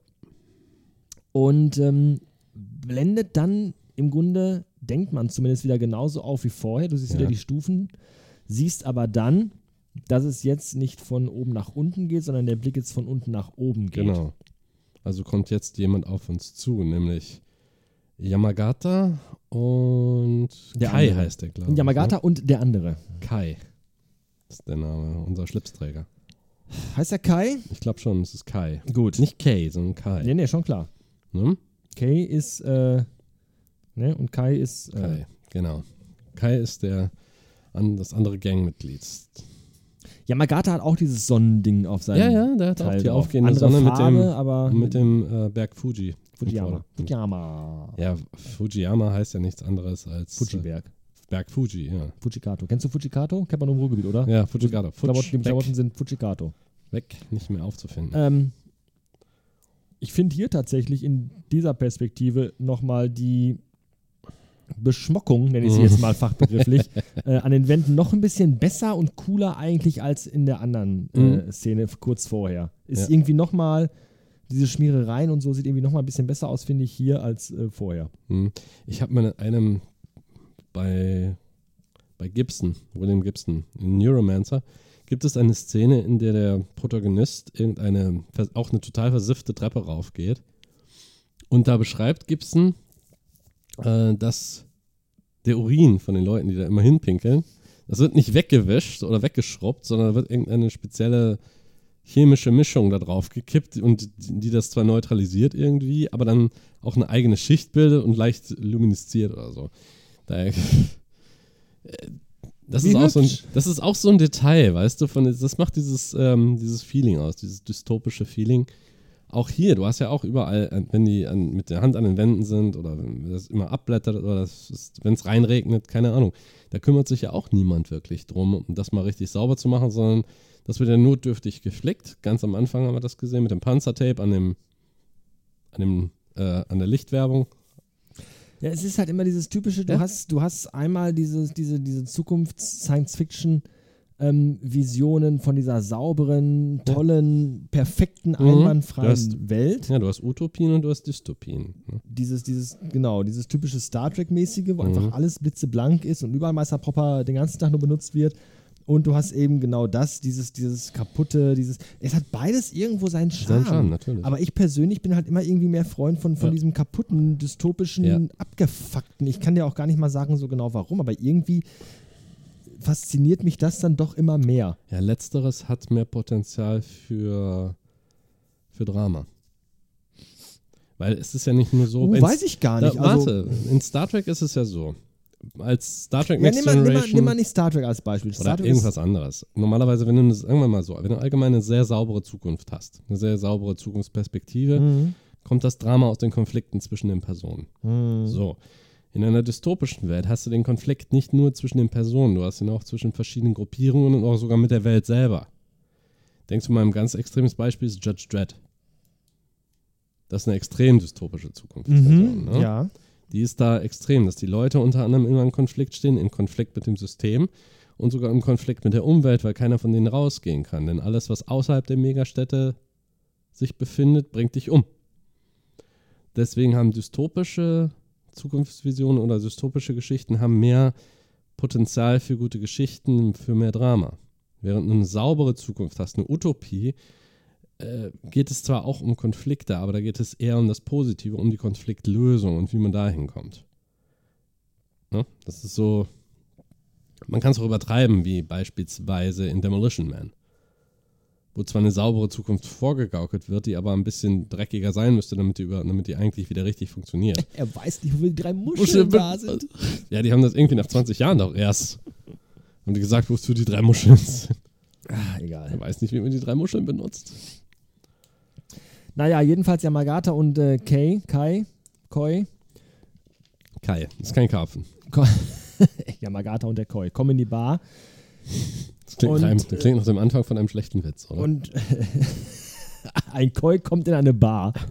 Speaker 2: Und ähm, blendet dann im Grunde, denkt man zumindest wieder genauso auf wie vorher. Du siehst
Speaker 3: Ja.
Speaker 2: wieder die Stufen, siehst aber dann, dass es jetzt nicht von oben nach unten geht, sondern der Blick jetzt von unten nach oben geht.
Speaker 3: Genau. Also kommt jetzt jemand auf uns zu, nämlich Yamagata und
Speaker 2: Der
Speaker 3: Kai
Speaker 2: andere.
Speaker 3: heißt der, glaube ich.
Speaker 2: Yamagata
Speaker 3: Ne?
Speaker 2: und der andere.
Speaker 3: Kai. Das ist der Name, unser Schlipsträger.
Speaker 2: Heißt der Kai?
Speaker 3: Ich glaube schon, es ist Kai.
Speaker 2: Gut.
Speaker 3: Nicht Kay, sondern Kai.
Speaker 2: Nee, nee, schon klar.
Speaker 3: Ne?
Speaker 2: Kay ist, äh, ne, und Kai ist, äh,
Speaker 3: Kai, genau. Kai ist der an, das andere Gangmitglied.
Speaker 2: Yamagata hat auch dieses Sonnending auf seinem
Speaker 3: Ja, ja, der hat auch
Speaker 2: Teil
Speaker 3: die
Speaker 2: drauf.
Speaker 3: aufgehende
Speaker 2: Andere
Speaker 3: Sonne
Speaker 2: Farbe,
Speaker 3: mit dem, mit dem äh, Berg Fuji.
Speaker 2: Fujiyama. Fujiyama.
Speaker 3: Ja, Fujiyama heißt ja nichts anderes als äh,
Speaker 2: Fujiberg.
Speaker 3: Berg Fuji, ja.
Speaker 2: Fujikato. Kennst du Fujikato? Kennt man nur im Ruhrgebiet, oder?
Speaker 3: Ja.
Speaker 2: Klamotten,
Speaker 3: Fuji,
Speaker 2: die Klamotten sind Fujikato.
Speaker 3: weg, nicht mehr aufzufinden.
Speaker 2: Ähm, ich finde hier tatsächlich in dieser Perspektive nochmal die Beschmockung, nenne ich sie jetzt mal fachbegrifflich, äh, an den Wänden noch ein bisschen besser und cooler eigentlich als in der anderen äh,
Speaker 3: Mhm.
Speaker 2: Szene kurz vorher. Ist
Speaker 3: Ja.
Speaker 2: irgendwie nochmal, diese Schmierereien und so sieht irgendwie nochmal ein bisschen besser aus, finde ich, hier als äh, vorher.
Speaker 3: Hm. Ich habe mal in einem bei, bei Gibson, William Gibson, in Neuromancer, gibt es eine Szene, in der der Protagonist irgendeine, auch eine total versiffte Treppe raufgeht. Und da beschreibt Gibson, äh, dass der Urin von den Leuten, die da immer hinpinkeln, das wird nicht weggewischt oder weggeschrubbt, sondern da wird irgendeine spezielle chemische Mischung da drauf gekippt und die, das zwar neutralisiert irgendwie, aber dann auch eine eigene Schicht bildet und leicht luminesziert oder so. Da, äh, das,
Speaker 2: Wie
Speaker 3: ist auch so ein, das ist auch so ein Detail, weißt du, von, das macht dieses, ähm, dieses Feeling aus, dieses dystopische Feeling. Auch hier, du hast ja auch überall, äh, wenn die an, mit der Hand an den Wänden sind oder wenn das immer abblättert oder wenn es reinregnet, keine Ahnung, da kümmert sich ja auch niemand wirklich drum, um das mal richtig sauber zu machen, sondern das wird ja notdürftig geflickt. Ganz am Anfang haben wir das gesehen mit dem Panzertape an dem, an dem, äh, an der Lichtwerbung.
Speaker 2: Ja, es ist halt immer dieses typische, du
Speaker 3: Ja.
Speaker 2: hast, du hast einmal diese, diese, diese Zukunfts-Science-Fiction ähm, Visionen von dieser sauberen, tollen, perfekten,
Speaker 3: Mhm.
Speaker 2: einwandfreien
Speaker 3: hast-
Speaker 2: Welt.
Speaker 3: Ja, du hast Utopien und du hast Dystopien. ne?
Speaker 2: Dieses, dieses, genau, dieses typische Star Trek-mäßige, wo
Speaker 3: Mhm.
Speaker 2: einfach alles blitzeblank ist und überall Meister Popper den ganzen Tag nur benutzt wird. Und du hast eben genau das, dieses, dieses kaputte, dieses. Es hat beides irgendwo seinen Charme.
Speaker 3: Sein Charme, natürlich.
Speaker 2: Aber ich persönlich bin halt immer irgendwie mehr Freund von, von
Speaker 3: Ja.
Speaker 2: diesem kaputten, dystopischen,
Speaker 3: Ja.
Speaker 2: abgefuckten. Ich kann dir auch gar nicht mal sagen, so genau warum, aber irgendwie fasziniert mich das dann doch immer mehr.
Speaker 3: Ja, letzteres hat mehr Potenzial für, für Drama. Weil es ist ja nicht nur so. Wenn's-
Speaker 2: weiß ich gar
Speaker 3: Da,
Speaker 2: nicht. also,
Speaker 3: warte, in Star Trek ist es ja so. Als Star Trek
Speaker 2: ja,
Speaker 3: Next
Speaker 2: nimm, mal, nimm, mal,
Speaker 3: Generation
Speaker 2: nimm mal nicht Star Trek als Beispiel. Star
Speaker 3: oder
Speaker 2: Trek
Speaker 3: irgendwas anderes. Normalerweise, wenn du, sagen wir mal so, wenn du allgemein eine sehr saubere Zukunft hast, eine sehr saubere Zukunftsperspektive,
Speaker 2: Mhm.
Speaker 3: kommt das Drama aus den Konflikten zwischen den Personen.
Speaker 2: Mhm.
Speaker 3: So. In einer dystopischen Welt hast du den Konflikt nicht nur zwischen den Personen, du hast ihn auch zwischen verschiedenen Gruppierungen und auch sogar mit der Welt selber. Denkst du mal, ein ganz extremes Beispiel ist Judge Dredd. Das ist eine extrem dystopische Zukunft.
Speaker 2: Mhm,
Speaker 3: ne?
Speaker 2: Ja.
Speaker 3: Die ist da extrem, dass die Leute unter anderem immer in Konflikt stehen, in Konflikt mit dem System und sogar im Konflikt mit der Umwelt, weil keiner von denen rausgehen kann. Denn alles, was außerhalb der Megastädte sich befindet, bringt dich um. Deswegen haben dystopische Zukunftsvisionen oder dystopische Geschichten haben mehr Potenzial für gute Geschichten, für mehr Drama. Während du eine saubere Zukunft hast, eine Utopie, äh, geht es zwar auch um Konflikte, aber da geht es eher um das Positive, um die Konfliktlösung und wie man da hinkommt. Ne? Das ist so, man kann es auch übertreiben, wie beispielsweise in Demolition Man. Wo zwar eine saubere Zukunft vorgegaukelt wird, die aber ein bisschen dreckiger sein müsste, damit die, über, damit die eigentlich wieder richtig funktioniert.
Speaker 2: Er weiß nicht, wo die drei
Speaker 3: Muscheln
Speaker 2: Muscheln da sind.
Speaker 3: Ja, die haben das irgendwie nach 20 Jahren doch erst. Haben die gesagt, wozu die drei Muscheln sind.
Speaker 2: Ah, egal.
Speaker 3: Er weiß nicht, wie man die drei Muscheln benutzt.
Speaker 2: Naja, jedenfalls Yamagata und äh, Kei, Kai, Koi,
Speaker 3: Kai, das ist kein Karpfen.
Speaker 2: Yamagata und der Koi kommen in die Bar
Speaker 3: Das klingt,
Speaker 2: Und,
Speaker 3: nach einem, das klingt nach dem Anfang von einem schlechten Witz, oder?
Speaker 2: und ein Koi kommt in eine Bar.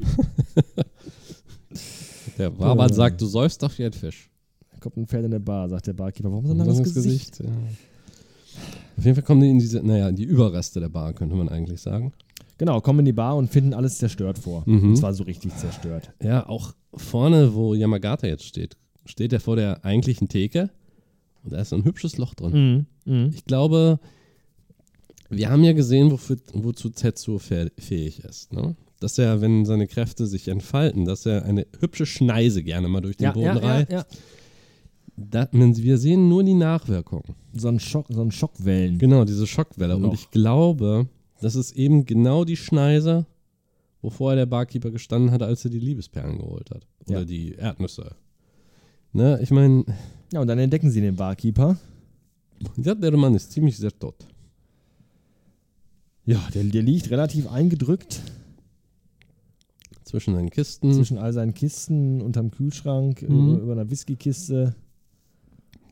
Speaker 3: Der Barbat
Speaker 2: Äh.
Speaker 3: sagt, du säufst doch wie ein Fisch.
Speaker 2: Da kommt ein Pferd in eine Bar, sagt der Barkeeper. Warum so ein langes
Speaker 3: Langes
Speaker 2: Gesicht?
Speaker 3: ja. Auf jeden Fall kommen die in diese, naja, in die Überreste der Bar, könnte man eigentlich sagen.
Speaker 2: Genau, kommen in die Bar und finden alles zerstört vor.
Speaker 3: Mhm.
Speaker 2: Und zwar so richtig zerstört.
Speaker 3: Ja, auch vorne, wo Yamagata jetzt steht, steht er vor der eigentlichen Theke und da ist so ein hübsches Loch drin.
Speaker 2: Mhm. Mhm.
Speaker 3: Ich glaube, wir haben ja gesehen, wofür, wozu Tetsuo fäh- fähig ist. Ne? Dass er, wenn seine Kräfte sich entfalten, dass er eine hübsche Schneise gerne mal durch den
Speaker 2: Ja,
Speaker 3: Boden
Speaker 2: ja,
Speaker 3: reißt.
Speaker 2: ja.
Speaker 3: Da, wir sehen nur die Nachwirkungen.
Speaker 2: So ein Schock, so ein Schockwellen.
Speaker 3: Genau, diese Schockwelle.
Speaker 2: Loch.
Speaker 3: Und ich glaube, das ist eben genau die Schneise, wovor der Barkeeper gestanden hat, als er die Liebesperlen geholt hat. Oder
Speaker 2: Ja.
Speaker 3: die Erdnüsse. Ne, ich meine,
Speaker 2: Ja, und dann entdecken sie den Barkeeper.
Speaker 3: ja, der Mann ist ziemlich sehr tot.
Speaker 2: Ja, der, der liegt relativ eingedrückt
Speaker 3: Zwischen seinen Kisten.
Speaker 2: zwischen all seinen Kisten unterm Kühlschrank,
Speaker 3: Mhm.
Speaker 2: über, über einer Whiskykiste.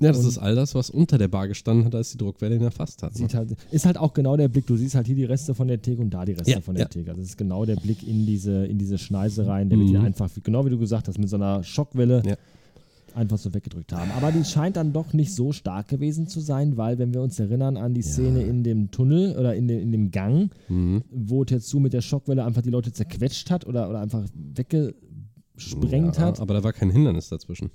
Speaker 3: ja, das
Speaker 2: und-
Speaker 3: ist all das, was unter der Bar gestanden hat, als die Druckwelle ihn erfasst hat. Ne?
Speaker 2: Halt, ist halt auch genau der Blick. Du siehst halt hier die Reste von der Theke und da die Reste
Speaker 3: Ja,
Speaker 2: von der
Speaker 3: ja.
Speaker 2: Theke. Also das ist genau der Blick in diese, in diese Schneise rein, der wird
Speaker 3: Mhm.
Speaker 2: ihn einfach, genau wie du gesagt hast, mit so einer Schockwelle
Speaker 3: Ja.
Speaker 2: Einfach so weggedrückt haben. Aber die scheint dann doch nicht so stark gewesen zu sein, weil, wenn wir uns erinnern an die Szene in dem Tunnel oder in, dem in dem Gang,
Speaker 3: Mhm.
Speaker 2: wo Tetsu mit der Schockwelle einfach die Leute zerquetscht hat oder, oder einfach weggesprengt
Speaker 3: ja,
Speaker 2: hat.
Speaker 3: Aber da war kein Hindernis dazwischen.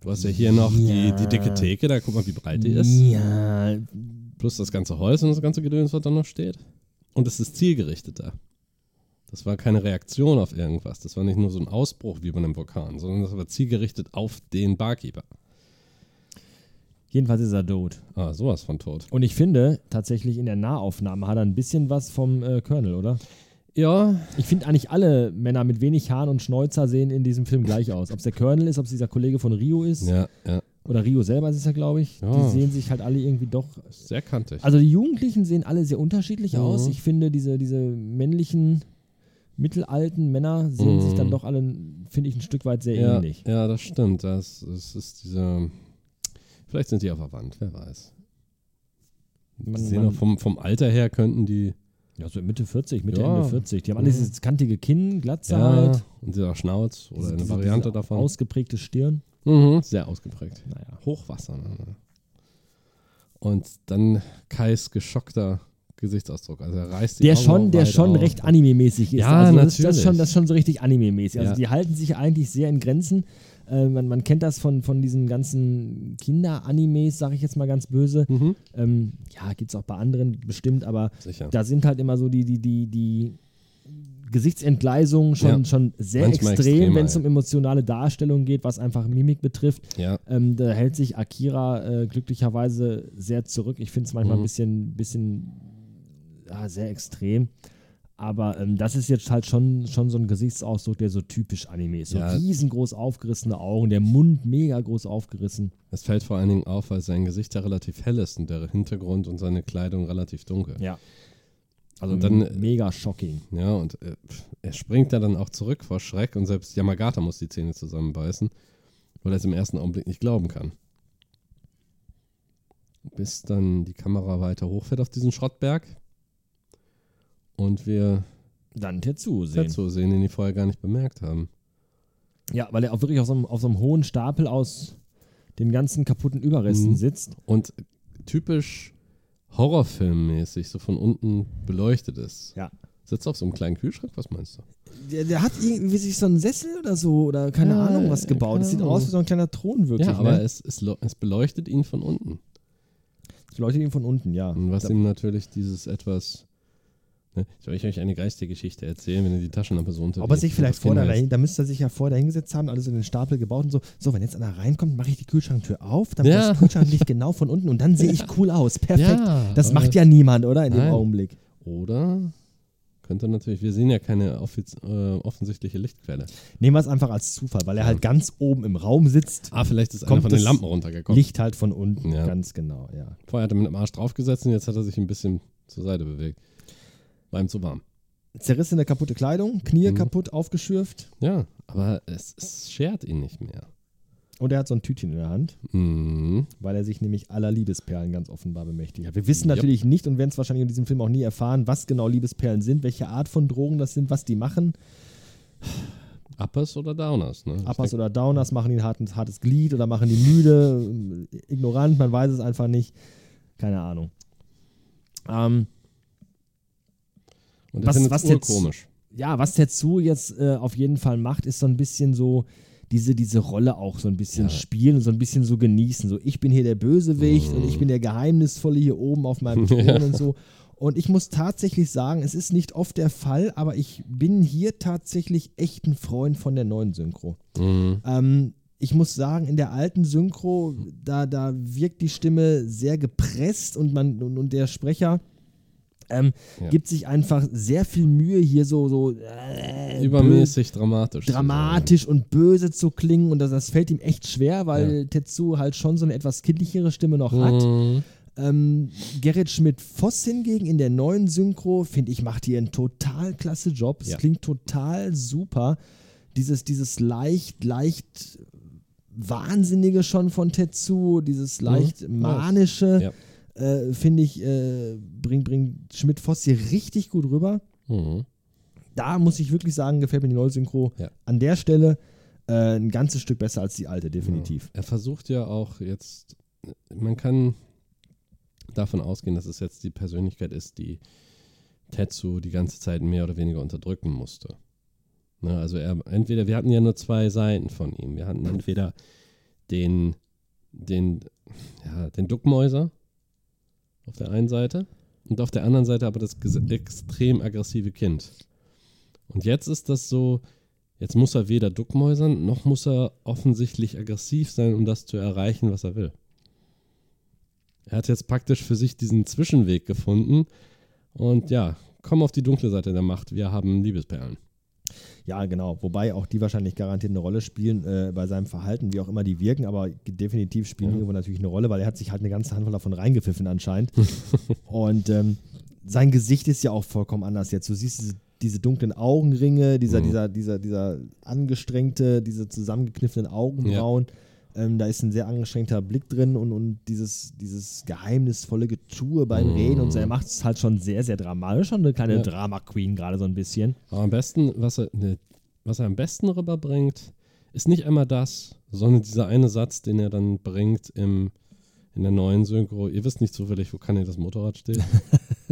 Speaker 3: Du hast ja hier noch die,
Speaker 2: Ja.
Speaker 3: die dicke Theke, da guck mal, wie breit die ist.
Speaker 2: Ja,
Speaker 3: Plus das ganze Holz und das ganze Gedöns, was da noch steht. Und es ist zielgerichteter. Das war keine Reaktion auf irgendwas. Das war nicht nur so ein Ausbruch wie bei einem Vulkan, sondern das war zielgerichtet auf den Barkeeper.
Speaker 2: jedenfalls ist er tot.
Speaker 3: Ah, sowas von tot.
Speaker 2: Und ich finde, tatsächlich in der Nahaufnahme hat er ein bisschen was vom äh, Colonel, oder?
Speaker 3: Ja,
Speaker 2: Ich finde eigentlich alle Männer mit wenig Haaren und Schnäuzer sehen in diesem Film gleich aus. Ob es der Colonel ist, ob es dieser Kollege von Rio ist
Speaker 3: ja, ja.
Speaker 2: oder Rio selber ist es ja, glaube ich.
Speaker 3: Ja.
Speaker 2: Die sehen sich halt alle irgendwie doch.
Speaker 3: Sehr kantig.
Speaker 2: Also die Jugendlichen sehen alle sehr unterschiedlich
Speaker 3: Mhm.
Speaker 2: aus. Ich finde, diese, diese männlichen, mittelalten Männer sehen
Speaker 3: Mhm.
Speaker 2: sich dann doch alle, finde ich, ein Stück weit sehr
Speaker 3: ja,
Speaker 2: ähnlich.
Speaker 3: ja, das stimmt. Das, das ist dieser. Vielleicht sind die auch verwandt, wer weiß.
Speaker 2: Man-
Speaker 3: Sie sehen
Speaker 2: man-
Speaker 3: auch vom, vom Alter her könnten die.
Speaker 2: Ja, so Mitte 40, Mitte,
Speaker 3: Ja.
Speaker 2: Ende 40. Die haben alle dieses kantige Kinn, Glatze
Speaker 3: Ja,
Speaker 2: halt.
Speaker 3: und dieser Schnauz oder
Speaker 2: diese-
Speaker 3: eine
Speaker 2: diese-
Speaker 3: Variante
Speaker 2: diese
Speaker 3: davon.
Speaker 2: Ausgeprägte Stirn.
Speaker 3: Mhm, sehr ausgeprägt.
Speaker 2: Naja.
Speaker 3: Hochwasser. Ne? Und dann Kais geschockter Gesichtsausdruck. Also er reißt die
Speaker 2: Der
Speaker 3: Augen
Speaker 2: schon, der schon
Speaker 3: auf.
Speaker 2: recht anime-mäßig ist.
Speaker 3: Ja,
Speaker 2: also das, das, ist
Speaker 3: natürlich.
Speaker 2: schon, das ist schon so richtig anime-mäßig. Also
Speaker 3: Ja.
Speaker 2: die halten sich eigentlich sehr in Grenzen. Äh, man, man kennt das von, von diesen ganzen Kinder-Animes, sage ich jetzt mal ganz böse.
Speaker 3: Mhm.
Speaker 2: Ähm, ja, gibt es auch bei anderen bestimmt, aber
Speaker 3: Sicher.
Speaker 2: da sind halt immer so die, die, die, die Gesichtsentgleisungen schon,
Speaker 3: Ja.
Speaker 2: schon sehr
Speaker 3: Manchmal
Speaker 2: extrem, wenn es um emotionale Darstellung geht, was einfach Mimik betrifft.
Speaker 3: Ja,
Speaker 2: Ähm, da hält sich Akira äh, glücklicherweise sehr zurück. Ich finde es manchmal
Speaker 3: Mhm.
Speaker 2: ein bisschen, bisschen ja, sehr extrem. Aber ähm, das ist jetzt halt schon, schon so ein Gesichtsausdruck, der so typisch Anime ist. So
Speaker 3: Ja.
Speaker 2: riesengroß aufgerissene Augen, der Mund mega groß aufgerissen.
Speaker 3: es fällt vor allen Dingen auf, weil sein Gesicht ja relativ hell ist und der Hintergrund und seine Kleidung relativ dunkel.
Speaker 2: Ja. Also
Speaker 3: Und dann,
Speaker 2: m- mega shocking.
Speaker 3: Ja, und äh, er springt da dann auch zurück vor Schreck und selbst Yamagata muss die Zähne zusammenbeißen, weil er es im ersten Augenblick nicht glauben kann. Bis dann die Kamera weiter hochfährt auf diesen Schrottberg und wir
Speaker 2: Dann Tetsu sehen.
Speaker 3: Tetsu sehen, den die vorher gar nicht bemerkt haben.
Speaker 2: Ja, weil er auch wirklich auf so, einem, auf so einem hohen Stapel aus den ganzen kaputten Überresten
Speaker 3: Mhm.
Speaker 2: sitzt.
Speaker 3: Und typisch Horrorfilmmäßig so von unten beleuchtet ist.
Speaker 2: Ja.
Speaker 3: Sitzt auf so einem kleinen Kühlschrank, was meinst du?
Speaker 2: Der, der hat irgendwie sich so einen Sessel oder so oder keine
Speaker 3: Ja,
Speaker 2: Ahnung was gebaut.
Speaker 3: keine
Speaker 2: Das sieht aus wie so ein kleiner Thron wirklich.
Speaker 3: ja, aber
Speaker 2: ne?
Speaker 3: es, es, es beleuchtet ihn von unten.
Speaker 2: Das beleuchtet ihn von unten, ja.
Speaker 3: Und was ihm natürlich dieses etwas. Ne, soll ich euch eine geistige Geschichte erzählen, wenn ihr die Taschenlampe so unter
Speaker 2: Ob er sich vielleicht vorher, dahin, da müsste er sich ja vorher hingesetzt haben, alles in den Stapel gebaut und so. So, wenn jetzt einer reinkommt, mache ich die Kühlschranktür auf, dann
Speaker 3: Ja.
Speaker 2: das Kühlschranklicht genau von unten und dann sehe ich cool aus. Perfekt.
Speaker 3: Ja,
Speaker 2: das macht ja niemand, oder? In dem
Speaker 3: Nein.
Speaker 2: Augenblick.
Speaker 3: Oder könnte natürlich, wir sehen ja keine äh, offensichtliche Lichtquelle.
Speaker 2: Nehmen wir es einfach als Zufall, weil er
Speaker 3: Ja.
Speaker 2: halt ganz oben im Raum sitzt.
Speaker 3: Ah, vielleicht ist einer von den Lampen runtergekommen.
Speaker 2: Licht halt von unten,
Speaker 3: Ja.
Speaker 2: ganz genau, ja.
Speaker 3: Vorher hat er mit dem Arsch draufgesetzt und jetzt hat er sich ein bisschen zur Seite bewegt. War ihm zu warm.
Speaker 2: Zerrissene, kaputte Kleidung, Knie
Speaker 3: Mhm.
Speaker 2: kaputt, aufgeschürft
Speaker 3: Ja, aber es, es schert ihn nicht mehr.
Speaker 2: und er hat so ein Tütchen in der Hand,
Speaker 3: Mhm.
Speaker 2: weil er sich nämlich aller Liebesperlen ganz offenbar bemächtigt hat. Wir wissen
Speaker 3: Yep.
Speaker 2: natürlich nicht und werden es wahrscheinlich in diesem Film auch nie erfahren, was genau Liebesperlen sind, welche Art von Drogen das sind, was die machen.
Speaker 3: Uppers oder Downers, ne?
Speaker 2: Uppers oder Downers machen ein hartes, hartes Glied oder machen die müde, ignorant, man weiß es einfach nicht. Keine Ahnung. Ähm,
Speaker 3: Und er
Speaker 2: was- was jetzt-
Speaker 3: komisch.
Speaker 2: ja, was Tetsu jetzt äh, auf jeden Fall macht, ist so ein bisschen so diese, diese Rolle auch so ein bisschen
Speaker 3: Ja.
Speaker 2: spielen und so ein bisschen so genießen. So, ich bin hier der Bösewicht
Speaker 3: Mhm.
Speaker 2: und ich bin der Geheimnisvolle hier oben auf meinem Thron
Speaker 3: Ja.
Speaker 2: und so. Und ich muss tatsächlich sagen, es ist nicht oft der Fall, aber ich bin hier tatsächlich echt ein Freund von der neuen Synchro.
Speaker 3: Mhm.
Speaker 2: Ähm, ich muss sagen, in der alten Synchro, da, da wirkt die Stimme sehr gepresst und, man, und, und der Sprecher ähm,
Speaker 3: Ja.
Speaker 2: gibt sich einfach sehr viel Mühe, hier so, so äh,
Speaker 3: Übermäßig dramatisch.
Speaker 2: dramatisch und böse zu klingen. Und das, das fällt ihm echt schwer, weil Tetsu halt schon so eine etwas kindlichere Stimme noch hat.
Speaker 3: Mhm.
Speaker 2: Ähm, Gerrit Schmidt-Voss hingegen in der neuen Synchro, finde ich, macht hier einen total klasse Job. Es
Speaker 3: Ja.
Speaker 2: klingt total super. Dieses, dieses leicht, leicht Wahnsinnige schon von Tetsu, dieses leicht manische,
Speaker 3: Mhm. Ja.
Speaker 2: Äh, finde ich, äh, bringt, bringt Schmidt-Voss hier richtig gut rüber.
Speaker 3: Mhm.
Speaker 2: Da muss ich wirklich sagen, gefällt mir die neue Synchro
Speaker 3: Ja.
Speaker 2: an der Stelle äh, ein ganzes Stück besser als die alte, definitiv.
Speaker 3: Er versucht ja auch jetzt, man kann davon ausgehen, dass es jetzt die Persönlichkeit ist, die Tetsu die ganze Zeit mehr oder weniger unterdrücken musste. Ne, also er, entweder, wir hatten ja nur zwei Seiten von ihm. Wir hatten entweder den, den, ja, den Duckmäuser auf der einen Seite und auf der anderen Seite aber das extrem aggressive Kind. Und jetzt ist das so, jetzt muss er weder Duckmäusern, noch muss er offensichtlich aggressiv sein, um das zu erreichen, was er will. Er hat jetzt praktisch für sich diesen Zwischenweg gefunden und ja, komm auf die dunkle Seite der Macht, wir haben Liebesperlen.
Speaker 2: Ja, genau. Wobei auch die wahrscheinlich garantiert eine Rolle spielen äh, bei seinem Verhalten, wie auch immer die wirken, aber definitiv spielen
Speaker 3: Ja.
Speaker 2: irgendwo natürlich eine Rolle, weil er hat sich halt eine ganze Handvoll davon reingepfiffen anscheinend. Und ähm, sein Gesicht ist ja auch vollkommen anders jetzt. Du siehst diese, diese dunklen Augenringe, dieser,
Speaker 3: Mhm.
Speaker 2: dieser, dieser, dieser angestrengte, diese zusammengekniffenen Augenbrauen. Ähm, da ist ein sehr angestrengter Blick drin und, und dieses, dieses geheimnisvolle Getue beim
Speaker 3: Mhm.
Speaker 2: Reden und so. Er macht es halt schon sehr, sehr dramatisch. Schon eine kleine
Speaker 3: Ja.
Speaker 2: Drama-Queen gerade so ein bisschen.
Speaker 3: Aber am besten, was er, ne, was er am besten rüberbringt, ist nicht einmal das, sondern dieser eine Satz, den er dann bringt im, in der neuen Synchro. Ihr wisst nicht zufällig, wo kann das Motorrad steht.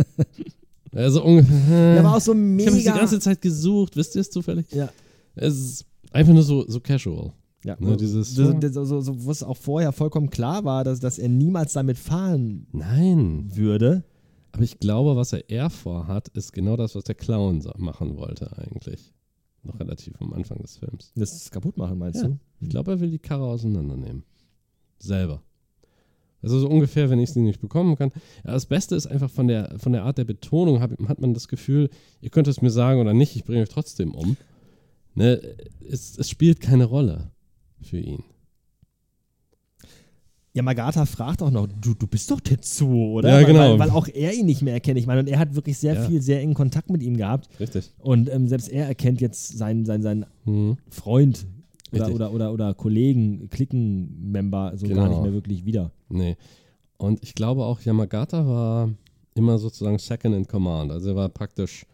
Speaker 3: also ungefähr.
Speaker 2: Der war auch so
Speaker 3: ich
Speaker 2: mega.
Speaker 3: habe es die ganze Zeit gesucht, wisst ihr es zufällig?
Speaker 2: Ja.
Speaker 3: Es ist einfach nur so, so casual.
Speaker 2: Ja,
Speaker 3: Ne, dieses-
Speaker 2: so, so, so, wo es auch vorher vollkommen klar war, dass, dass er niemals damit fahren
Speaker 3: Nein.
Speaker 2: würde.
Speaker 3: Aber ich glaube, was er eher vorhat, ist genau das, was der Clown machen wollte eigentlich. Noch relativ am Anfang des Films.
Speaker 2: Das kaputt machen, meinst
Speaker 3: Ja.
Speaker 2: du?
Speaker 3: Ich glaube, er will die Karre auseinandernehmen. Selber. Also so ungefähr, wenn ich sie nicht bekommen kann. Ja, das Beste ist einfach von der, von der Art der Betonung, hab, hat man das Gefühl, ihr könnt es mir sagen oder nicht, ich bringe euch trotzdem um. Ne, es, es spielt keine Rolle für ihn.
Speaker 2: Ja, Magata fragt auch noch, du, du bist doch Tetsuo, oder?
Speaker 3: Ja, genau.
Speaker 2: Weil, weil auch er ihn nicht mehr erkennt. Ich meine, und er hat wirklich sehr
Speaker 3: Ja.
Speaker 2: viel, sehr engen Kontakt mit ihm gehabt.
Speaker 3: Richtig.
Speaker 2: Und ähm, selbst er erkennt jetzt seinen, seinen, seinen
Speaker 3: Mhm.
Speaker 2: Freund oder, oder, oder, oder Kollegen, Klicken-Member so gar
Speaker 3: Genau.
Speaker 2: nicht mehr wirklich wieder.
Speaker 3: Nee. Und ich glaube auch, Yamagata war immer sozusagen Second in Command. Also er war praktisch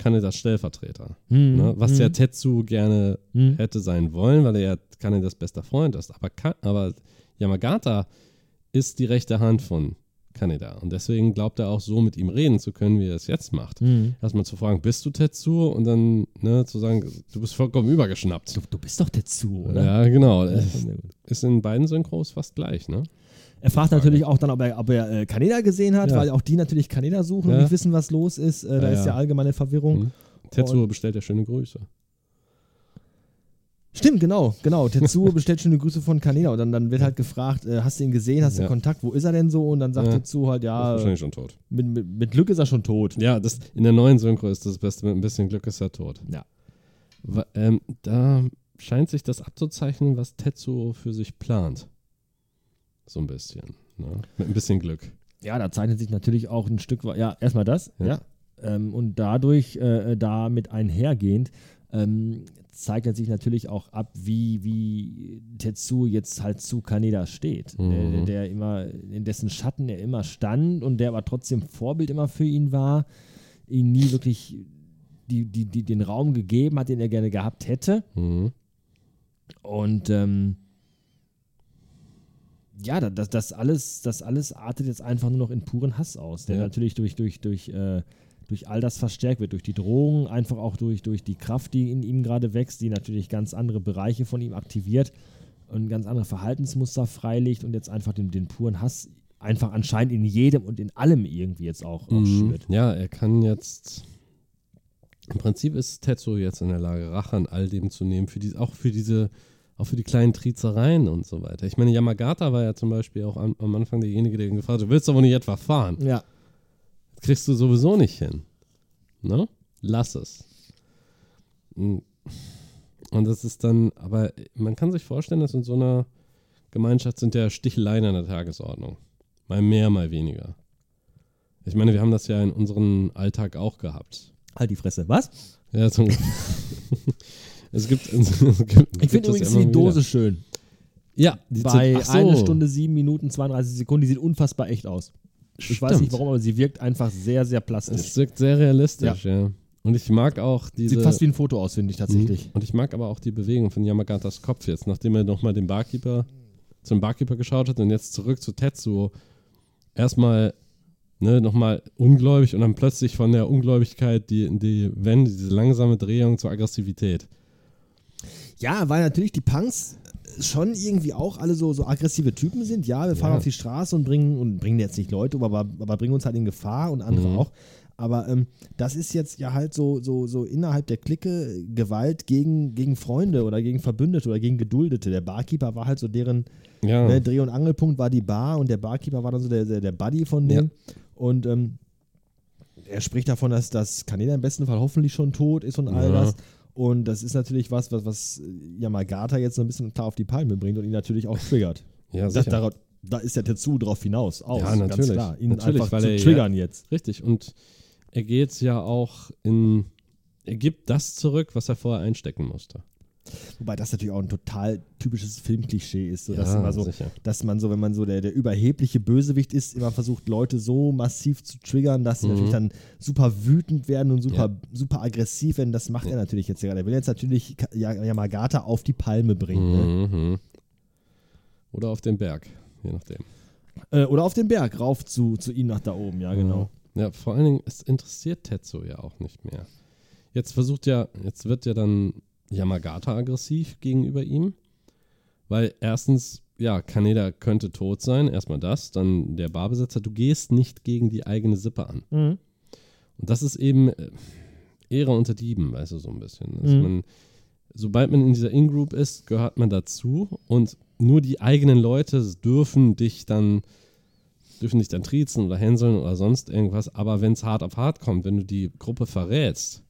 Speaker 3: Kanedas Stellvertreter.
Speaker 2: Hm,
Speaker 3: Ne? Was
Speaker 2: hm,
Speaker 3: ja Tetsu gerne
Speaker 2: hm.
Speaker 3: hätte sein wollen, weil er ja Kanedas bester Freund ist. Aber, Ka aber Yamagata ist die rechte Hand von Kaneda. Und deswegen glaubt er auch so mit ihm reden zu können, wie er es jetzt macht.
Speaker 2: Hm.
Speaker 3: Erstmal zu fragen, bist du Tetsu? Und dann ne, zu sagen, du bist vollkommen übergeschnappt.
Speaker 2: Du, du bist doch dazu, oder?
Speaker 3: Ja, genau. Ist in beiden Synchros fast gleich, ne?
Speaker 2: Er fragt natürlich auch dann, ob er, ob er äh, Kaneda gesehen hat,
Speaker 3: Ja.
Speaker 2: weil auch die natürlich Kaneda suchen
Speaker 3: Ja.
Speaker 2: und nicht wissen, was los ist. Äh, da
Speaker 3: Ja,
Speaker 2: ist ja
Speaker 3: ja.
Speaker 2: allgemeine Verwirrung.
Speaker 3: Mhm. Tetsuo bestellt ja schöne Grüße.
Speaker 2: Stimmt, genau, genau. Tetsuo bestellt schöne Grüße von Kaneda und dann, dann wird halt gefragt, äh, hast du ihn gesehen, hast du
Speaker 3: Ja.
Speaker 2: Kontakt, wo ist er denn so? Und dann sagt
Speaker 3: Ja.
Speaker 2: Tetsuo halt,
Speaker 3: ist
Speaker 2: ja,
Speaker 3: wahrscheinlich schon tot.
Speaker 2: mit, mit, mit Glück ist er schon tot.
Speaker 3: Ja, das, in der neuen Synchro ist das Beste, mit ein bisschen Glück ist er tot.
Speaker 2: Ja.
Speaker 3: Wa- Ähm, da scheint sich das abzuzeichnen, was Tetsuo für sich plant. So ein bisschen. Ne? Mit ein bisschen Glück.
Speaker 2: Ja, da zeichnet sich natürlich auch ein Stück weit, ja, erstmal das, ja.
Speaker 3: Ja.
Speaker 2: Ähm, und dadurch, äh, damit einhergehend, ähm, zeichnet sich natürlich auch ab, wie, wie Tetsuo jetzt halt zu Kaneda steht.
Speaker 3: Mhm.
Speaker 2: Der, der immer, in dessen Schatten er immer stand und der aber trotzdem Vorbild immer für ihn war, ihn nie wirklich die, die, die, den Raum gegeben hat, den er gerne gehabt hätte.
Speaker 3: Mhm.
Speaker 2: Und ähm, ja, da- das, das, alles, das alles artet jetzt einfach nur noch in puren Hass aus, der
Speaker 3: Ja.
Speaker 2: natürlich durch, durch, durch, äh, durch all das verstärkt wird, durch die Drohungen, einfach auch durch, durch die Kraft, die in ihm gerade wächst, die natürlich ganz andere Bereiche von ihm aktiviert und ganz andere Verhaltensmuster freilegt und jetzt einfach den, den puren Hass einfach anscheinend in jedem und in allem irgendwie jetzt auch, auch
Speaker 3: Mhm.
Speaker 2: schürt.
Speaker 3: Ja, er kann jetzt. Im Prinzip ist Tetsuo jetzt in der Lage, Rache an all dem zu nehmen, für die, auch für diese, auch für die kleinen Triezereien und so weiter. Ich meine, Yamagata war ja zum Beispiel auch am, am Anfang derjenige, der ihn gefragt hat, du willst aber nicht etwa fahren.
Speaker 2: Ja.
Speaker 3: Das kriegst du sowieso nicht hin. Ne? Lass es. Mm. Und das ist dann, aber man kann sich vorstellen, dass in so einer Gemeinschaft sind ja Sticheleien an der Tagesordnung. Mal mehr, mal weniger. Ich meine, wir haben das ja in unserem Alltag auch gehabt.
Speaker 2: Halt die Fresse. Was?
Speaker 3: Ja, so, es gibt, es gibt
Speaker 2: Ich finde übrigens die
Speaker 3: wieder.
Speaker 2: Dose schön.
Speaker 3: Ja, die
Speaker 2: Bei
Speaker 3: so.
Speaker 2: eine Stunde, sieben Minuten, 32 Sekunden, die sieht unfassbar echt aus. Ich weiß nicht
Speaker 3: Stimmt.
Speaker 2: warum, aber sie wirkt einfach sehr, sehr plastisch.
Speaker 3: Es wirkt sehr realistisch, ja. Und ich mag auch diese.
Speaker 2: Sieht fast wie ein Foto aus, finde ich tatsächlich.
Speaker 3: Mhm. Und ich mag aber auch die Bewegung von Yamagatas Kopf jetzt, nachdem er nochmal den Barkeeper zum Barkeeper geschaut hat und jetzt zurück zu Tetsuo. Erstmal ne, nochmal ungläubig und dann plötzlich von der Ungläubigkeit die, die Wende, diese langsame Drehung zur Aggressivität.
Speaker 2: Ja, weil natürlich die Punks schon irgendwie auch alle so, so aggressive Typen sind. Ja, wir fahren
Speaker 3: Ja.
Speaker 2: auf die Straße und bringen, und bringen jetzt nicht Leute, aber, aber bringen uns halt in Gefahr und andere
Speaker 3: Mhm.
Speaker 2: auch. Aber ähm, das ist jetzt ja halt so, so, so innerhalb der Clique Gewalt gegen, gegen Freunde oder gegen Verbündete oder gegen Geduldete. Der Barkeeper war halt so deren
Speaker 3: Ja,
Speaker 2: Ne, Dreh- und Angelpunkt war die Bar und der Barkeeper war dann so der, der, der Buddy von denen. Und ähm, er spricht davon, dass das Kaneda im besten Fall hoffentlich schon tot ist und all
Speaker 3: Ja.
Speaker 2: das. Und das ist natürlich was, was, was Yamagata jetzt so ein bisschen klar auf die Palme bringt und ihn natürlich auch triggert.
Speaker 3: ja
Speaker 2: Das,
Speaker 3: sicher.
Speaker 2: darauf, da ist der Tetsu drauf hinaus. Aus,
Speaker 3: Ja, natürlich.
Speaker 2: Ganz klar. Ihn
Speaker 3: Natürlich,
Speaker 2: einfach
Speaker 3: weil
Speaker 2: zu
Speaker 3: er ja-
Speaker 2: triggern jetzt.
Speaker 3: Richtig. Und er geht ja auch in. Er gibt das zurück, was er vorher einstecken musste.
Speaker 2: Wobei das natürlich auch ein total typisches Filmklischee ist. So, dass,
Speaker 3: Ja,
Speaker 2: so, dass man so, wenn man so der, der überhebliche Bösewicht ist, immer versucht, Leute so massiv zu triggern, dass sie
Speaker 3: Mhm.
Speaker 2: natürlich dann super wütend werden und super,
Speaker 3: Ja.
Speaker 2: super aggressiv werden. Das macht er natürlich jetzt gerade. Er will jetzt natürlich Ja- Yamagata auf die Palme bringen. Ne?
Speaker 3: Mhm. Oder auf den Berg, je nachdem.
Speaker 2: Äh, oder auf den Berg, rauf zu, zu ihm nach da oben, ja, genau.
Speaker 3: Ja, vor allen Dingen, es interessiert Tetsu ja auch nicht mehr. Jetzt versucht ja, jetzt wird ja dann Yamagata aggressiv gegenüber ihm, weil erstens, ja, Kaneda könnte tot sein, erstmal das, dann der Barbesitzer, du gehst nicht gegen die eigene Sippe an.
Speaker 2: Mhm.
Speaker 3: Und das ist eben äh, Ehre unter Dieben, weißt du, so ein bisschen. Dass
Speaker 2: Mhm.
Speaker 3: man, sobald man in dieser In-Group ist, gehört man dazu und nur die eigenen Leute dürfen dich dann dürfen dich dann triezen oder hänseln oder sonst irgendwas, aber wenn es hart auf hart kommt, wenn du die Gruppe verrätst,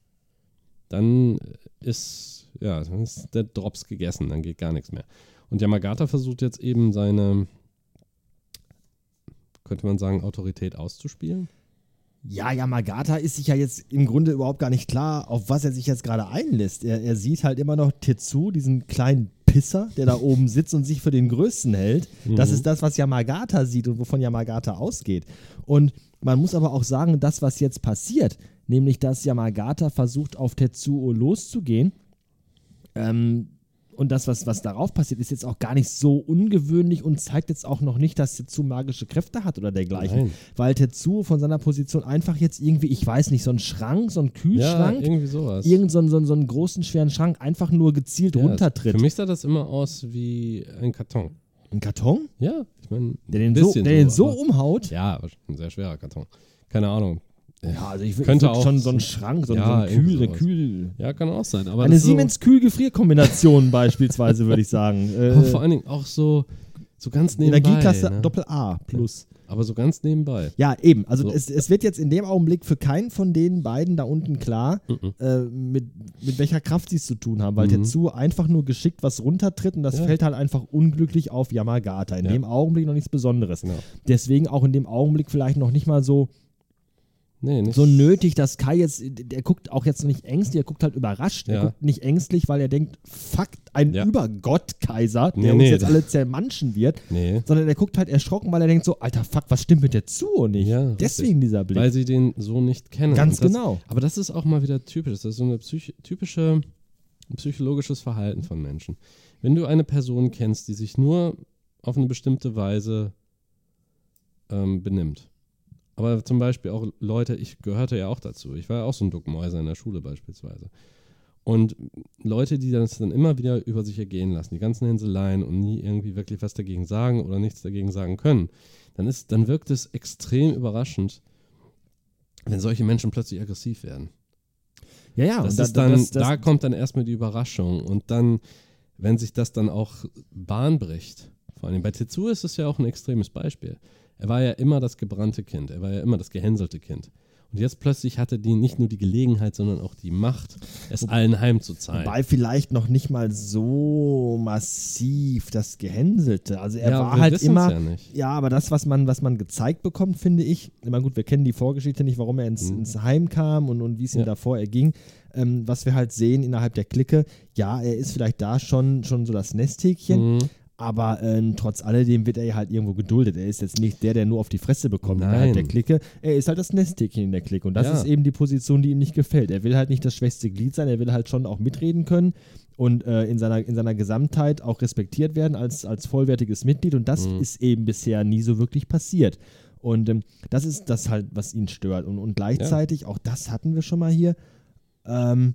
Speaker 3: dann ist, ja, dann ist der Drops gegessen, dann geht gar nichts mehr. Und Yamagata versucht jetzt eben seine, könnte man sagen, Autorität auszuspielen.
Speaker 2: Ja, Yamagata ist sich ja jetzt im Grunde überhaupt gar nicht klar, auf was er sich jetzt gerade einlässt. Er, er sieht halt immer noch Tetsu, diesen kleinen Pisser, der da oben sitzt und sich für den Größten hält. Das ist das, was Yamagata sieht und wovon Yamagata ausgeht. Und man muss aber auch sagen, das, was jetzt passiert, nämlich dass Yamagata versucht, auf Tetsuo loszugehen, ähm, und das, was, was darauf passiert, ist jetzt auch gar nicht so ungewöhnlich und zeigt jetzt auch noch nicht, dass Tetsuo magische Kräfte hat oder dergleichen.
Speaker 3: Nein.
Speaker 2: Weil Tetsuo von seiner Position einfach jetzt irgendwie, ich weiß nicht, so einen Schrank, so einen
Speaker 3: Ja,
Speaker 2: Kühlschrank,
Speaker 3: irgendwie sowas.
Speaker 2: irgend so einen, so, einen, so einen großen, schweren Schrank einfach nur gezielt
Speaker 3: Ja,
Speaker 2: runtertritt.
Speaker 3: Für mich sah das immer aus wie ein Karton.
Speaker 2: Ein Karton,
Speaker 3: Ja, ich meine,
Speaker 2: der den, so, der den so umhaut.
Speaker 3: Ja, ein sehr schwerer Karton. Keine Ahnung.
Speaker 2: Ja, also ich,
Speaker 3: Könnte
Speaker 2: ich
Speaker 3: auch
Speaker 2: schon so
Speaker 3: so-
Speaker 2: Schrank, so,
Speaker 3: Ja,
Speaker 2: so
Speaker 3: irgendwie
Speaker 2: Kühl. Kühl.
Speaker 3: Ja, kann auch sein. Aber
Speaker 2: Eine Siemens-Kühl-Gefrierkombination beispielsweise, würde ich sagen.
Speaker 3: So, aber
Speaker 2: Äh,
Speaker 3: vor allen Dingen auch so, so ganz nebenbei.
Speaker 2: Energieklasse
Speaker 3: ne?
Speaker 2: Doppel A plus.
Speaker 3: Aber so ganz nebenbei.
Speaker 2: Ja, eben. Also
Speaker 3: So.
Speaker 2: es, es wird jetzt in dem Augenblick für keinen von den beiden da unten klar,
Speaker 3: Mhm.
Speaker 2: äh, mit, mit welcher Kraft sie es zu tun haben, weil
Speaker 3: Mhm.
Speaker 2: Tetsuo einfach nur geschickt was runtertritt und das
Speaker 3: Ja.
Speaker 2: fällt halt einfach unglücklich auf Yamagata. In
Speaker 3: Ja.
Speaker 2: dem Augenblick noch nichts Besonderes.
Speaker 3: Genau.
Speaker 2: Deswegen auch in dem Augenblick vielleicht noch nicht mal so,
Speaker 3: Nee, nicht
Speaker 2: so nötig, dass Kai jetzt, der guckt auch jetzt noch nicht ängstlich, er guckt halt überrascht. Er
Speaker 3: Ja.
Speaker 2: guckt nicht ängstlich, weil er denkt, fuck, ein
Speaker 3: Ja.
Speaker 2: Übergott-Kaiser, der
Speaker 3: Nee,
Speaker 2: uns
Speaker 3: nee,
Speaker 2: jetzt alle zermanschen wird.
Speaker 3: Nee.
Speaker 2: Sondern er guckt halt erschrocken, weil er denkt so, alter Fuck, was stimmt mit der zu nicht?
Speaker 3: Ja, richtig.
Speaker 2: Deswegen dieser Blick.
Speaker 3: Weil sie den so nicht kennen.
Speaker 2: Ganz
Speaker 3: Und das,
Speaker 2: genau.
Speaker 3: Aber das ist auch mal wieder typisch. Das ist so eine psych typische ein psychologisches Verhalten von Menschen. Wenn du eine Person kennst, die sich nur auf eine bestimmte Weise ähm, benimmt, aber zum Beispiel auch Leute, ich gehörte ja auch dazu. Ich war ja auch so ein Duckmäuser in der Schule beispielsweise. Und Leute, die das dann immer wieder über sich ergehen lassen, die ganzen Hänseleien und nie irgendwie wirklich was dagegen sagen oder nichts dagegen sagen können, dann, ist, dann wirkt es extrem überraschend, wenn solche Menschen plötzlich aggressiv werden.
Speaker 2: Ja, ja,
Speaker 3: Das
Speaker 2: und da,
Speaker 3: ist dann,
Speaker 2: das, das,
Speaker 3: da kommt dann erstmal die Überraschung und dann, wenn sich das dann auch Bahn bricht, vor allem bei Tetsuo ist es ja auch ein extremes Beispiel. Er war ja immer das gebrannte Kind, er war ja immer das gehänselte Kind. Und jetzt plötzlich hatte die nicht nur die Gelegenheit, sondern auch die Macht, es allen heimzuzahlen.
Speaker 2: Wobei vielleicht noch nicht mal so massiv das Gehänselte. Also er
Speaker 3: ja,
Speaker 2: war halt immer.
Speaker 3: Ja nicht.
Speaker 2: Ja, aber das, was man, was man gezeigt bekommt, finde ich, immer gut, wir kennen die Vorgeschichte nicht, warum er ins,
Speaker 3: Mhm.
Speaker 2: ins Heim kam und, und wie es ihm
Speaker 3: Ja.
Speaker 2: davor erging. Ähm, was wir halt sehen innerhalb der Clique, ja, er ist vielleicht da schon, schon so das Nesthäkchen,
Speaker 3: Mhm.
Speaker 2: Aber ähm, trotz alledem wird er ja halt irgendwo geduldet. Er ist jetzt nicht der, der nur auf die Fresse bekommt
Speaker 3: Nein.
Speaker 2: innerhalb der Clique. Er ist halt das Nesthäkchen in der Clique und das
Speaker 3: Ja.
Speaker 2: ist eben die Position, die ihm nicht gefällt. Er will halt nicht das schwächste Glied sein, er will halt schon auch mitreden können und äh, in, seiner, in seiner Gesamtheit auch respektiert werden als, als vollwertiges Mitglied und das
Speaker 3: Mhm.
Speaker 2: ist eben bisher nie so wirklich passiert. Und ähm, das ist das halt, was ihn stört. Und, und gleichzeitig, auch das hatten wir schon mal hier, ähm,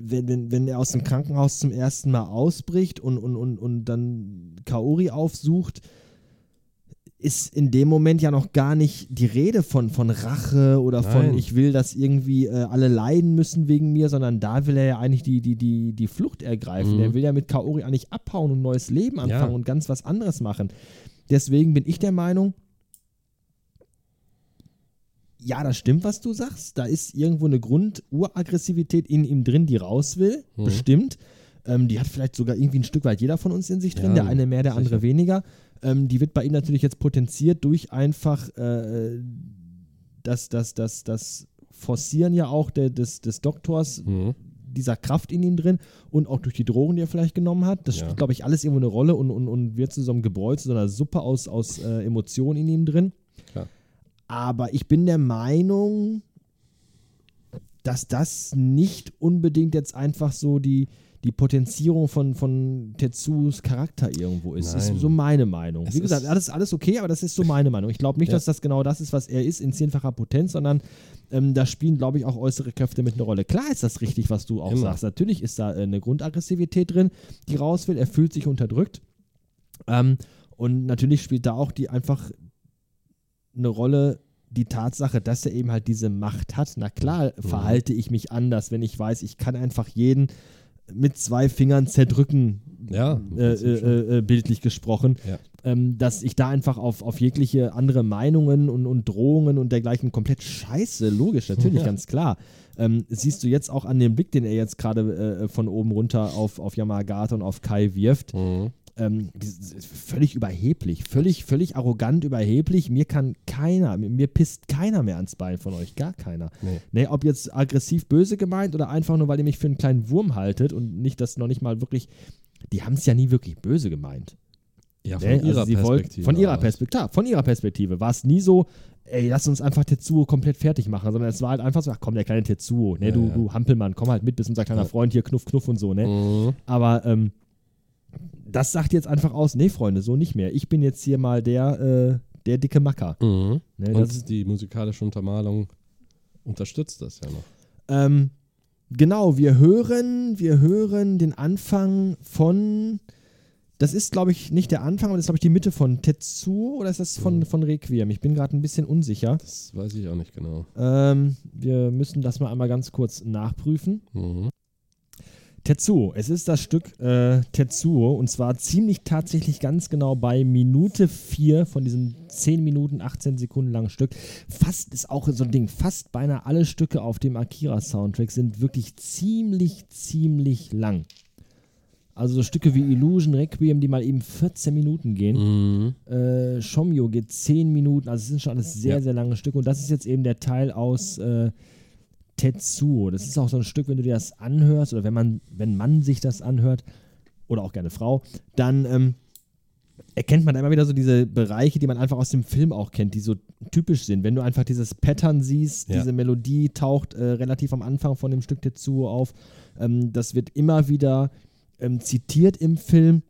Speaker 2: wenn, wenn, wenn er aus dem Krankenhaus zum ersten Mal ausbricht und, und, und, und dann Kaori aufsucht, ist in dem Moment ja noch gar nicht die Rede von, von Rache oder von
Speaker 3: Nein.
Speaker 2: ich will, dass irgendwie äh, alle leiden müssen wegen mir, sondern da will er ja eigentlich die, die, die, die Flucht ergreifen.
Speaker 3: Mhm.
Speaker 2: Er will ja mit Kaori eigentlich abhauen und ein neues Leben anfangen
Speaker 3: Ja.
Speaker 2: und ganz was anderes machen. Deswegen bin ich der Meinung, ja, das stimmt, was du sagst. Da ist irgendwo eine Grunduraggressivität in ihm drin, die raus will.
Speaker 3: Mhm.
Speaker 2: Bestimmt. Ähm, die hat vielleicht sogar irgendwie ein Stück weit jeder von uns in sich drin.
Speaker 3: Ja,
Speaker 2: der eine mehr, der andere
Speaker 3: sicher.
Speaker 2: weniger. Ähm, die wird bei ihm natürlich jetzt potenziert durch einfach äh, das, das, das, das Forcieren ja auch der, des, des Doktors
Speaker 3: Mhm.
Speaker 2: dieser Kraft in ihm drin und auch durch die Drogen, die er vielleicht genommen hat. Das
Speaker 3: Ja.
Speaker 2: spielt, glaube ich, alles irgendwo eine Rolle und, und, und wird zu so einem Gebräu, zu so einer Suppe aus, aus äh, Emotionen in ihm drin. Aber ich bin der Meinung, dass das nicht unbedingt jetzt einfach so die, die Potenzierung von, von Tetsus Charakter irgendwo ist. Das
Speaker 3: Nein.
Speaker 2: ist so meine Meinung.
Speaker 3: Es
Speaker 2: Wie gesagt,
Speaker 3: ist-
Speaker 2: alles, alles okay, aber das ist so meine Meinung. Ich glaube nicht,
Speaker 3: Ja.
Speaker 2: dass das genau das ist, was er ist in zehnfacher Potenz, sondern ähm, da spielen, glaube ich, auch äußere Kräfte mit eine Rolle. Klar ist das richtig, was du auch
Speaker 3: Immer.
Speaker 2: sagst. Natürlich ist da äh, eine Grundaggressivität drin, die raus will. Er fühlt sich unterdrückt. Ähm, und natürlich spielt da auch die einfach eine Rolle die Tatsache, dass er eben halt diese Macht hat. Na klar,
Speaker 3: Mhm.
Speaker 2: verhalte ich mich anders, wenn ich weiß, ich kann einfach jeden mit zwei Fingern zerdrücken,
Speaker 3: Ja,
Speaker 2: äh, äh, äh, bildlich gesprochen,
Speaker 3: Ja.
Speaker 2: ähm, dass ich da einfach auf, auf jegliche andere Meinungen und, und Drohungen und dergleichen komplett scheiße, logisch, natürlich,
Speaker 3: Ja.
Speaker 2: ganz klar. Ähm, siehst du jetzt auch an dem Blick, den er jetzt gerade äh, von oben runter auf, auf Yamagata und auf Kai wirft,
Speaker 3: Mhm.
Speaker 2: Ähm, völlig überheblich, völlig, völlig arrogant, überheblich. Mir kann keiner, mir pisst keiner mehr ans Bein von euch, gar keiner.
Speaker 3: Nee.
Speaker 2: Nee, ob jetzt aggressiv böse gemeint oder einfach nur, weil ihr mich für einen kleinen Wurm haltet und nicht das noch nicht mal wirklich, die haben es ja nie wirklich böse gemeint.
Speaker 3: Ja, von
Speaker 2: Ne?
Speaker 3: ihrer
Speaker 2: Also sie wollten-
Speaker 3: Perspektive.
Speaker 2: Von ihrer. Perspektive, klar, von ihrer Perspektive war es nie so, ey, lass uns einfach Tetsuo komplett fertig machen, sondern es war halt einfach so, ach komm, der kleine Tetsuo, ne,
Speaker 3: Ja,
Speaker 2: du,
Speaker 3: ja.
Speaker 2: du Hampelmann, komm halt mit, bist unser kleiner. Freund hier, knuff, knuff und so, ne.
Speaker 3: Mhm.
Speaker 2: Aber ähm, das sagt jetzt einfach aus, nee, Freunde, so nicht mehr. Ich bin jetzt hier mal der, äh, der dicke Macker.
Speaker 3: Mhm.
Speaker 2: Ne, das ist,
Speaker 3: Und die musikalische Untermalung unterstützt das ja noch.
Speaker 2: ähm, genau, wir hören, wir hören den Anfang von, das ist, glaube ich, nicht der Anfang, aber das ist, glaube ich, die Mitte von Tetsuo oder ist das von,
Speaker 3: Mhm.
Speaker 2: von Requiem? Ich bin gerade ein bisschen unsicher.
Speaker 3: Das weiß ich auch nicht genau.
Speaker 2: Ähm, wir müssen das mal einmal ganz kurz nachprüfen.
Speaker 3: Mhm.
Speaker 2: Tetsuo, es ist das Stück äh, Tetsuo und zwar ziemlich tatsächlich ganz genau bei Minute 4 von diesem 10 Minuten, 18 Sekunden langen Stück. Fast ist auch so ein Ding, fast beinahe alle Stücke auf dem Akira-Soundtrack sind wirklich ziemlich, ziemlich lang. Also so Stücke wie Illusion, Requiem, die mal eben 14 Minuten gehen.
Speaker 3: Mhm.
Speaker 2: Äh, Shomyo geht 10 Minuten, also es sind schon alles sehr,
Speaker 3: Ja.
Speaker 2: sehr lange Stücke. Und das ist jetzt eben der Teil aus äh, Tetsuo. Das ist auch so ein Stück, wenn du dir das anhörst oder wenn man, wenn man sich das anhört, oder auch gerne Frau, dann ähm, erkennt man immer wieder so diese Bereiche, die man einfach aus dem Film auch kennt, die so typisch sind. Wenn du einfach dieses Pattern siehst,
Speaker 3: Ja.
Speaker 2: diese Melodie taucht äh, relativ am Anfang von dem Stück Tetsuo auf. Ähm, das wird immer wieder ähm, zitiert im Film.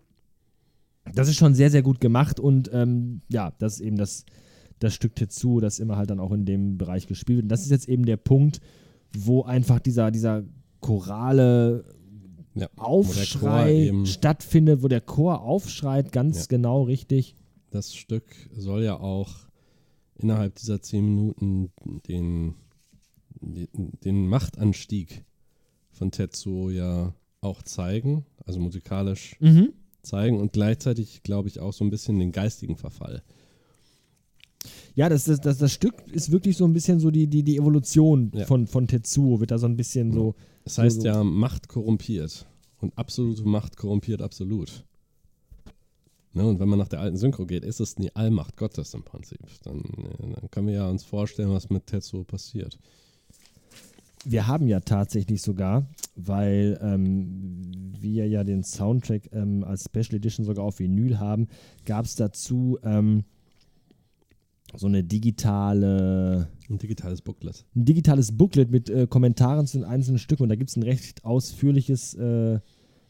Speaker 2: Das ist schon sehr, sehr gut gemacht und ähm, ja, das ist eben das, das Stück Tetsuo, das immer halt dann auch in dem Bereich gespielt wird. Und das ist jetzt eben der Punkt, wo einfach dieser, dieser chorale
Speaker 3: Ja.
Speaker 2: Aufschrei stattfindet, wo der Chor aufschreit, ganz
Speaker 3: Ja.
Speaker 2: genau richtig.
Speaker 3: Das Stück soll ja auch innerhalb dieser zehn Minuten den, den, den Machtanstieg von Tetsuo ja auch zeigen, also musikalisch
Speaker 2: Mhm.
Speaker 3: zeigen und gleichzeitig, glaube ich, auch so ein bisschen den geistigen Verfall.
Speaker 2: Ja, das, das, das, das Stück ist wirklich so ein bisschen so die, die, die Evolution
Speaker 3: Ja.
Speaker 2: von, von Tetsuo, wird da so ein bisschen so.
Speaker 3: Das heißt
Speaker 2: So, so.
Speaker 3: ja, Macht korrumpiert und absolute Macht korrumpiert absolut. Ne, und wenn man nach der alten Synchro geht, ist es die Allmacht Gottes im Prinzip. Dann, äh, dann können wir ja uns vorstellen, was mit Tetsuo passiert.
Speaker 2: Wir haben ja tatsächlich sogar, weil ähm, wir ja den Soundtrack ähm, als Special Edition sogar auf Vinyl haben, gab es dazu ähm, so eine digitale
Speaker 3: Ein digitales Booklet.
Speaker 2: ein digitales Booklet mit äh, Kommentaren zu den einzelnen Stücken und da gibt es ein recht ausführliches, äh, einen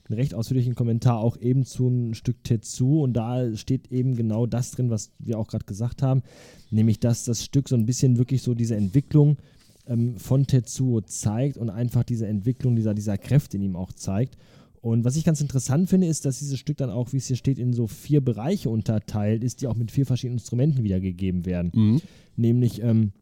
Speaker 2: recht ausführlichen Kommentar auch eben zu einem Stück Tetsu und da steht eben genau das drin, was wir auch gerade gesagt haben, nämlich dass das Stück so ein bisschen wirklich so diese Entwicklung ähm, von Tetsuo zeigt und einfach diese Entwicklung dieser, dieser Kräfte in ihm auch zeigt. Und was ich ganz interessant finde, ist, dass dieses Stück dann auch, wie es hier steht, in so vier Bereiche unterteilt ist, die auch mit vier verschiedenen Instrumenten wiedergegeben werden
Speaker 3: Mhm.
Speaker 2: nämlich ähm,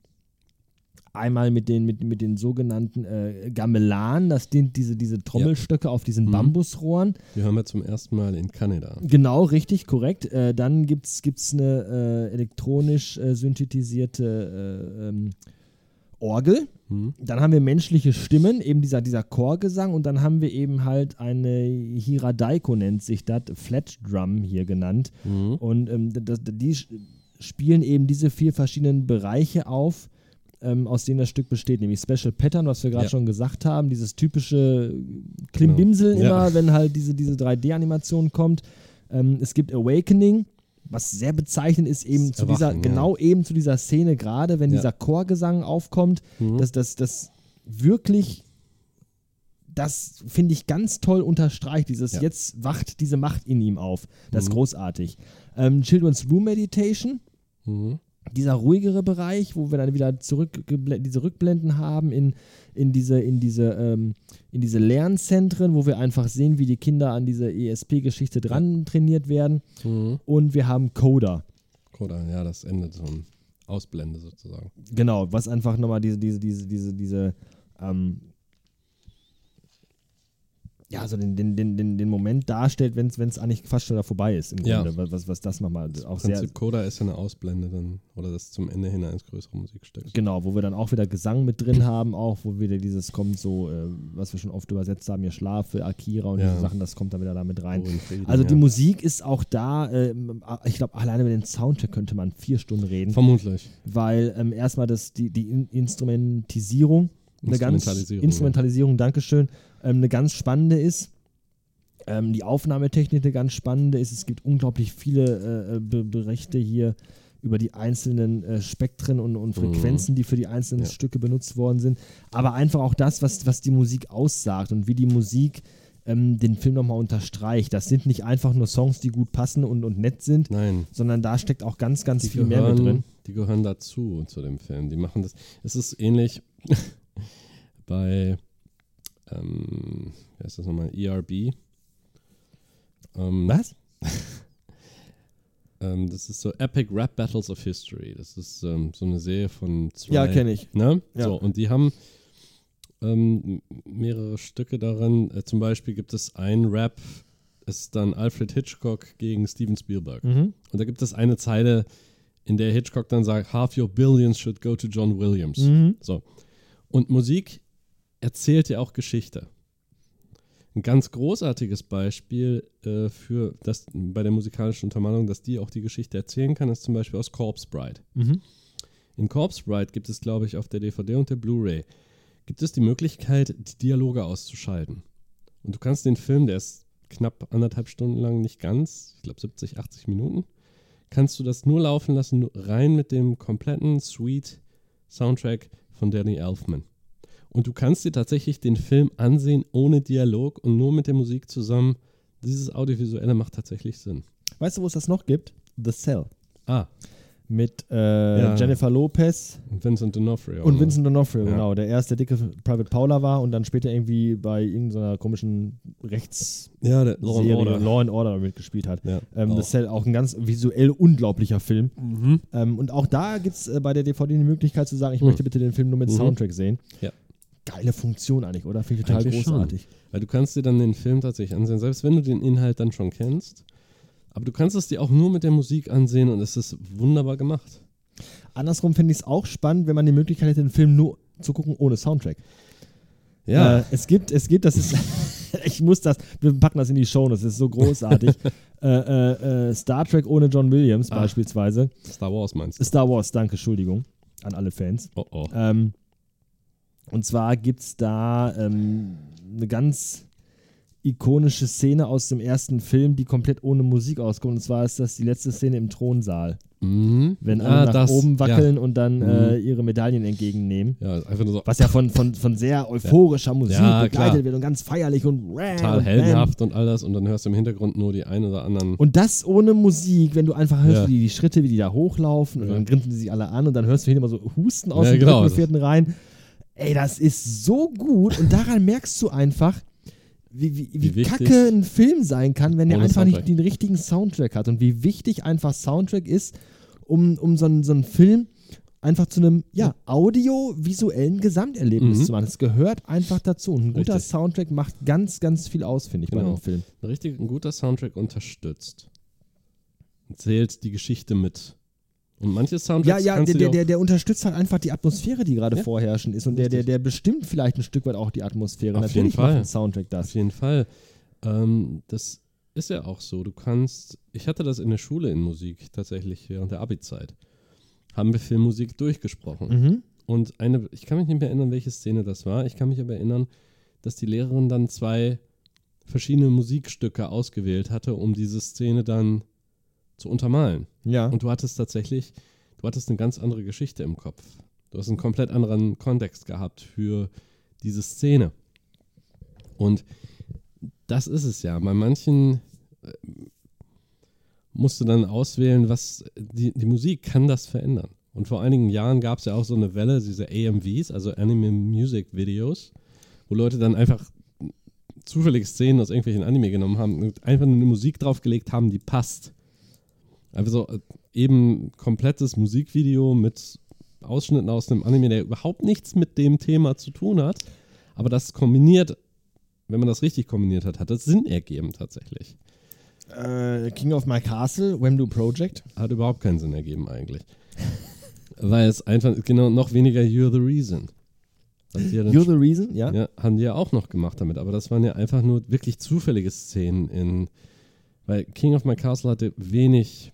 Speaker 2: einmal mit den, mit, mit den sogenannten äh, Gamelan, das sind diese, diese Trommelstöcke auf diesen
Speaker 3: Mhm.
Speaker 2: Bambusrohren.
Speaker 3: Die hören wir zum ersten Mal in Kanada.
Speaker 2: Genau, richtig, korrekt. Äh, dann gibt es eine äh, elektronisch äh, synthetisierte äh, ähm, Orgel.
Speaker 3: Mhm.
Speaker 2: Dann haben wir menschliche Stimmen, eben dieser, dieser Chorgesang und dann haben wir eben halt eine Hiradaiko nennt sich das, Flat Drum hier genannt.
Speaker 3: Mhm.
Speaker 2: Und ähm, das, die spielen eben diese vier verschiedenen Bereiche auf, ähm, aus denen das Stück besteht, nämlich Special Pattern, was wir gerade
Speaker 3: Ja.
Speaker 2: schon gesagt haben, dieses typische Klimbimsel
Speaker 3: Genau. Ja.
Speaker 2: immer, wenn halt diese, diese 3D-Animation kommt. Ähm, es gibt Awakening, was sehr bezeichnend ist, eben zu dieser,
Speaker 3: ja.
Speaker 2: genau eben zu dieser Szene gerade, wenn
Speaker 3: Ja.
Speaker 2: dieser Chorgesang aufkommt,
Speaker 3: Mhm.
Speaker 2: dass das, das wirklich, das finde ich ganz toll unterstreicht. Dieses
Speaker 3: Ja.
Speaker 2: jetzt wacht diese Macht in ihm auf. Das ist
Speaker 3: Mhm.
Speaker 2: großartig. Ähm, Children's Room Meditation,
Speaker 3: Mhm.
Speaker 2: Dieser ruhigere Bereich, wo wir dann wieder zurück diese Rückblenden haben in, in diese, in diese, ähm, in diese Lernzentren, wo wir einfach sehen, wie die Kinder an diese ESP-Geschichte dran trainiert werden.
Speaker 3: Mhm.
Speaker 2: Und wir haben Coda.
Speaker 3: Oder ja, das endet so ein Ausblende sozusagen.
Speaker 2: Genau, was einfach nochmal diese, diese, diese, diese, diese, ähm, ja, so den, den, den, den, den Moment darstellt, wenn es eigentlich fast schon da vorbei ist im
Speaker 3: Ja.
Speaker 2: Grunde. Was, was das nochmal auch
Speaker 3: Im
Speaker 2: sehr.
Speaker 3: Prinzip Coda ist ja eine Ausblende dann, oder das zum Ende hin eines größeren Musikstücks.
Speaker 2: Genau, wo wir dann auch wieder Gesang mit drin haben, auch wo wieder dieses kommt, so, äh, was wir schon oft übersetzt haben, ihr Schlafe, Akira und
Speaker 3: Ja.
Speaker 2: diese Sachen, das kommt dann wieder da mit rein.
Speaker 3: Und Frieden,
Speaker 2: Also die
Speaker 3: ja.
Speaker 2: Musik ist auch da, ähm, ich glaube, alleine über den Soundtrack könnte man vier Stunden reden,
Speaker 3: Vermutlich.
Speaker 2: weil ähm, erstmal das, die, die In Instrumentisierung, eine ganz
Speaker 3: Instrumentalisierung,
Speaker 2: Instrumentalisierung, Dankeschön, ähm, eine ganz spannende ist. Ähm, die Aufnahmetechnik eine ganz spannende ist. Es gibt unglaublich viele äh, Be Berichte hier über die einzelnen äh, Spektren und, und Frequenzen, die für die einzelnen
Speaker 3: Ja.
Speaker 2: Stücke benutzt worden sind. Aber einfach auch das, was, was die Musik aussagt und wie die Musik ähm, den Film nochmal unterstreicht. Das sind nicht einfach nur Songs, die gut passen und, und nett sind,
Speaker 3: Nein.
Speaker 2: sondern da steckt auch ganz, ganz
Speaker 3: Die
Speaker 2: viel mehr mit drin.
Speaker 3: gehören, die gehören dazu, zu dem Film. Die machen das. Es ist ähnlich bei, ähm, wie heißt das nochmal, ERB. Ähm,
Speaker 2: Was?
Speaker 3: Ähm, das ist so Epic Rap Battles of History. Das ist ähm, so eine Serie von zwei.
Speaker 2: Ja, kenne ich.
Speaker 3: Ne?
Speaker 2: Ja.
Speaker 3: So, und die haben ähm, mehrere Stücke darin. Äh, zum Beispiel gibt es ein Rap, ist dann Alfred Hitchcock gegen Steven Spielberg.
Speaker 2: Mhm.
Speaker 3: Und da gibt es eine Zeile, in der Hitchcock dann sagt, half your billions should go to John Williams.
Speaker 2: Mhm.
Speaker 3: So. Und Musik erzählt ja auch Geschichte. Ein ganz großartiges Beispiel äh, für das bei der musikalischen Untermalung, dass die auch die Geschichte erzählen kann, ist zum Beispiel aus Corpse Bride.
Speaker 2: Mhm.
Speaker 3: In Corpse Bride gibt es, glaube ich, auf der DVD und der Blu-ray gibt es die Möglichkeit, die Dialoge auszuschalten. Und du kannst den Film, der ist knapp anderthalb Stunden lang, nicht ganz, ich glaube 70, 80 Minuten, kannst du das nur laufen lassen, rein mit dem kompletten Sweet Soundtrack von Danny Elfman. Und du kannst dir tatsächlich den Film ansehen ohne Dialog und nur mit der Musik zusammen. Dieses Audiovisuelle macht tatsächlich Sinn.
Speaker 2: Weißt du, wo es das noch gibt? The Cell.
Speaker 3: Ah,
Speaker 2: Mit äh, Jennifer Lopez
Speaker 3: und Vincent D'Onofrio.
Speaker 2: und? Vincent D'Onofrio,
Speaker 3: Ja.
Speaker 2: genau. Der erste dicke Private Paula war und dann später irgendwie bei irgendeiner komischen Rechts
Speaker 3: Ja, der Law and
Speaker 2: Serie,
Speaker 3: Order.
Speaker 2: Law and Order mitgespielt hat.
Speaker 3: Ja,
Speaker 2: Ähm,
Speaker 3: auch.
Speaker 2: das ist halt auch ein ganz visuell unglaublicher Film.
Speaker 3: Mhm.
Speaker 2: Ähm, und auch da gibt es äh, bei der DVD die Möglichkeit zu sagen, ich
Speaker 3: Mhm.
Speaker 2: möchte bitte den Film nur mit
Speaker 3: Mhm.
Speaker 2: Soundtrack sehen.
Speaker 3: Ja.
Speaker 2: Geile Funktion eigentlich, oder? Finde ich total
Speaker 3: Eigentlich schon.
Speaker 2: großartig.
Speaker 3: Weil du kannst dir dann den Film tatsächlich ansehen, selbst wenn du den Inhalt dann schon kennst. Aber du kannst es dir auch nur mit der Musik ansehen und es ist wunderbar gemacht.
Speaker 2: Andersrum finde ich es auch spannend, wenn man die Möglichkeit hätte, den Film nur zu gucken ohne Soundtrack.
Speaker 3: Ja,
Speaker 2: Äh, es gibt, es gibt, das ist, ich muss das, wir packen das in die Show, das ist so großartig. äh, äh, äh, Star Trek ohne John Williams
Speaker 3: Ah.
Speaker 2: beispielsweise.
Speaker 3: Star Wars meinst du?
Speaker 2: Star Wars, danke, Entschuldigung an alle Fans.
Speaker 3: Oh oh.
Speaker 2: Ähm, und zwar gibt es da ähm, eine ganz ikonische Szene aus dem ersten Film, die komplett ohne Musik auskommt. Und zwar ist das die letzte Szene im Thronsaal.
Speaker 3: Mhm.
Speaker 2: Wenn
Speaker 3: Ah,
Speaker 2: alle nach
Speaker 3: das-
Speaker 2: oben wackeln und dann
Speaker 3: Mhm.
Speaker 2: äh, ihre Medaillen entgegennehmen.
Speaker 3: Ja, ja einfach nur so
Speaker 2: Was ja von, von, von sehr euphorischer Musik
Speaker 3: Ja,
Speaker 2: begleitet
Speaker 3: klar.
Speaker 2: wird und ganz feierlich und
Speaker 3: total
Speaker 2: und
Speaker 3: heldenhaft und all das und dann hörst du im Hintergrund nur die ein oder anderen.
Speaker 2: Und das ohne Musik, wenn du einfach hörst,
Speaker 3: Ja.
Speaker 2: wie die, Schritte, wie die da hochlaufen und
Speaker 3: Ja.
Speaker 2: dann grinsen die sich alle an und dann hörst du hinten immer so Husten aus
Speaker 3: Ja,
Speaker 2: dem
Speaker 3: genau.
Speaker 2: dritten, vierten rein. Ey, das ist so gut und daran merkst du einfach, wie, wie, wie,
Speaker 3: Wie
Speaker 2: kacke ein Film sein kann, wenn
Speaker 3: Ohne
Speaker 2: einfach
Speaker 3: Soundtrack.
Speaker 2: nicht den richtigen Soundtrack hat und wie wichtig einfach Soundtrack ist, um, um so, einen, so einen Film einfach zu einem ja, audiovisuellen Gesamterlebnis
Speaker 3: Mhm.
Speaker 2: zu machen. Es gehört einfach dazu. Und ein guter
Speaker 3: Richtig.
Speaker 2: Soundtrack macht ganz, ganz viel aus, finde ich, bei
Speaker 3: Genau.
Speaker 2: einem Film.
Speaker 3: Ein richtig ein guter Soundtrack unterstützt. Zählt die Geschichte mit. Und manche
Speaker 2: Ja,
Speaker 3: Soundtracks
Speaker 2: ja,
Speaker 3: kannst
Speaker 2: der,
Speaker 3: du
Speaker 2: der, der, der unterstützt halt einfach die Atmosphäre, die gerade
Speaker 3: Ja.
Speaker 2: vorherrschend ist. Und der, der, der bestimmt vielleicht ein Stück weit auch die Atmosphäre.
Speaker 3: Auf
Speaker 2: Natürlich
Speaker 3: jeden Fall.
Speaker 2: macht ein Soundtrack
Speaker 3: Auf
Speaker 2: das.
Speaker 3: jeden Fall. Ähm, das ist ja auch so. Du kannst, ich hatte das in der Schule in Musik tatsächlich während der Abi-Zeit. Haben wir Filmmusik durchgesprochen.
Speaker 2: Mhm.
Speaker 3: Und eine, ich kann mich nicht mehr erinnern, welche Szene das war. Ich kann mich aber erinnern, dass die Lehrerin dann zwei verschiedene Musikstücke ausgewählt hatte, um diese Szene dann zu untermalen.
Speaker 2: Ja.
Speaker 3: Und du hattest tatsächlich, du hattest eine ganz andere Geschichte im Kopf. Du hast einen komplett anderen Kontext gehabt für diese Szene. Und das ist es ja. Bei manchen äh, musst du dann auswählen, was die, die Musik kann das verändern. Und vor einigen Jahren gab es ja auch so eine Welle, diese AMVs, also Anime Music Videos, wo Leute dann einfach zufällig Szenen aus irgendwelchen Anime genommen haben und einfach nur eine Musik draufgelegt haben, die passt. Einfach so äh, eben komplettes Musikvideo mit Ausschnitten aus einem Anime, der überhaupt nichts mit dem Thema zu tun hat, aber das kombiniert wenn man das richtig kombiniert hat, hat das Sinn ergeben tatsächlich.
Speaker 2: Äh, King of My Castle, Wemdu Project.
Speaker 3: Hat überhaupt keinen Sinn ergeben eigentlich. Weil es einfach, genau, noch weniger You're the Reason. Ja
Speaker 2: You're the Reason, ja?
Speaker 3: Ja, haben die ja auch noch gemacht damit, aber das waren ja einfach nur wirklich zufällige Szenen in, weil King of My Castle hatte wenig,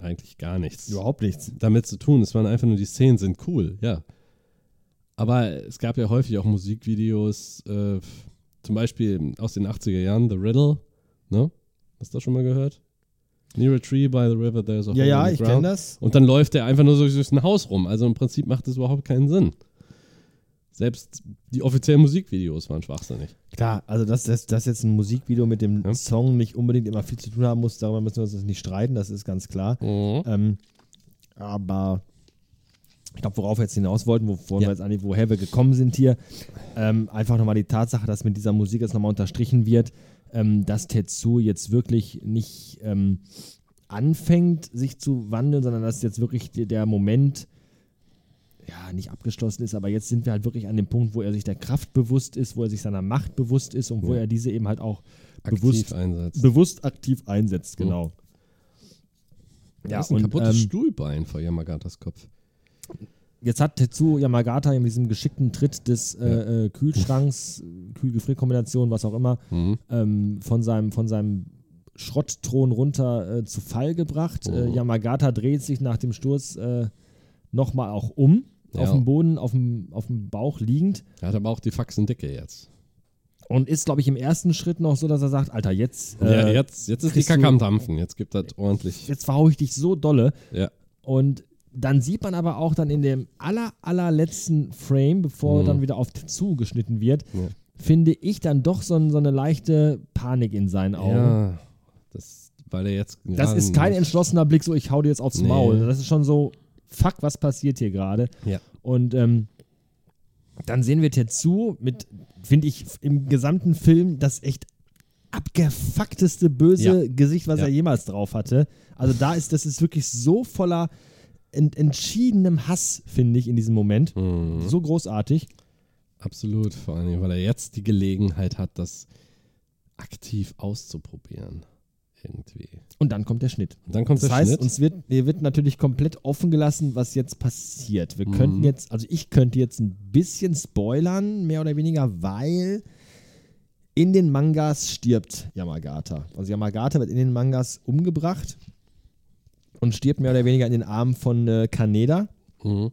Speaker 3: eigentlich gar nichts
Speaker 2: Überhaupt nichts.
Speaker 3: damit zu tun. Es waren einfach nur die Szenen sind cool, ja. Aber es gab ja häufig auch Musikvideos, äh, zum Beispiel aus den 80er Jahren, The Riddle, ne? Hast du das schon mal gehört? Near a tree by the river, there's a
Speaker 2: Ja,
Speaker 3: hole
Speaker 2: ja,
Speaker 3: the
Speaker 2: ich kenne das.
Speaker 3: Und dann läuft er einfach nur so durch ein Haus rum. Also im Prinzip macht das überhaupt keinen Sinn. Selbst die offiziellen Musikvideos waren schwachsinnig.
Speaker 2: Klar, also dass das, das jetzt ein Musikvideo mit dem
Speaker 3: Ja.
Speaker 2: Song nicht unbedingt immer viel zu tun haben muss, darüber müssen wir uns nicht streiten, das ist ganz klar. Ähm, aber ich glaube, worauf wir jetzt hinaus wollten, wovon
Speaker 3: Ja.
Speaker 2: wir jetzt eigentlich, woher wir gekommen sind hier, ähm, einfach nochmal die Tatsache, dass mit dieser Musik jetzt nochmal unterstrichen wird, ähm, dass Tetsu jetzt wirklich nicht ähm, anfängt, sich zu wandeln, sondern dass jetzt wirklich der Moment ja, nicht abgeschlossen ist, aber jetzt sind wir halt wirklich an dem Punkt, wo er sich der Kraft bewusst ist, wo er sich seiner Macht bewusst ist und wo
Speaker 3: Ja.
Speaker 2: er diese eben halt auch
Speaker 3: Aktiv
Speaker 2: bewusst,
Speaker 3: einsetzt.
Speaker 2: bewusst aktiv einsetzt, genau.
Speaker 3: Da ist ein kaputtes Stuhlbein vor Yamagatas Kopf.
Speaker 2: Jetzt hat Tetsu Yamagata in diesem geschickten Tritt des äh, äh, Kühlschranks, Kühl-Gefrierkombination, was auch immer,
Speaker 3: Mhm.
Speaker 2: ähm, von, seinem, von seinem Schrottthron runter äh, zu Fall gebracht. Äh,
Speaker 3: Mhm.
Speaker 2: Yamagata dreht sich nach dem Sturz äh, nochmal auch um,
Speaker 3: Ja.
Speaker 2: auf dem Boden, auf dem, auf dem Bauch liegend.
Speaker 3: Er hat aber auch die Faxen dicke jetzt.
Speaker 2: Und ist, glaube ich, im ersten Schritt noch so, dass er sagt, Alter, jetzt,
Speaker 3: ja,
Speaker 2: äh,
Speaker 3: jetzt, jetzt ist die Kacke am Dampfen. Jetzt gibt das ordentlich.
Speaker 2: jetzt verhaue ich dich so dolle.
Speaker 3: Ja.
Speaker 2: Und dann sieht man aber auch dann in dem aller, allerletzten Frame, bevor
Speaker 3: Mhm.
Speaker 2: dann wieder auf Tetsu geschnitten wird,
Speaker 3: Ja.
Speaker 2: finde ich dann doch so, ein, so eine leichte Panik in seinen Augen.
Speaker 3: Ja. Das, weil er jetzt.
Speaker 2: Das ist kein entschlossener Blick, so ich hau dir jetzt aufs
Speaker 3: Nee.
Speaker 2: Maul. Das ist schon so, fuck, was passiert hier gerade?
Speaker 3: Ja.
Speaker 2: Und ähm, dann sehen wir Tetsu mit, finde ich, im gesamten Film das echt abgefuckteste böse
Speaker 3: Ja.
Speaker 2: Gesicht, was
Speaker 3: Ja.
Speaker 2: er jemals drauf hatte. Also da ist, das ist wirklich so voller ent entschiedenem Hass, finde ich, in diesem Moment.
Speaker 3: Mhm.
Speaker 2: So großartig.
Speaker 3: Absolut. Vor Dingen, weil er jetzt die Gelegenheit hat, das aktiv auszuprobieren. Irgendwie.
Speaker 2: Und dann kommt der Schnitt.
Speaker 3: Und dann kommt
Speaker 2: Das
Speaker 3: der
Speaker 2: heißt,
Speaker 3: Schnitt.
Speaker 2: uns wird, hier wird natürlich komplett offen gelassen, was jetzt passiert. Wir
Speaker 3: Mhm.
Speaker 2: könnten jetzt, also ich könnte jetzt ein bisschen spoilern, mehr oder weniger, weil in den Mangas stirbt Yamagata. Also Yamagata wird in den Mangas umgebracht und stirbt mehr oder weniger in den Armen von äh, Kaneda.
Speaker 3: mhm.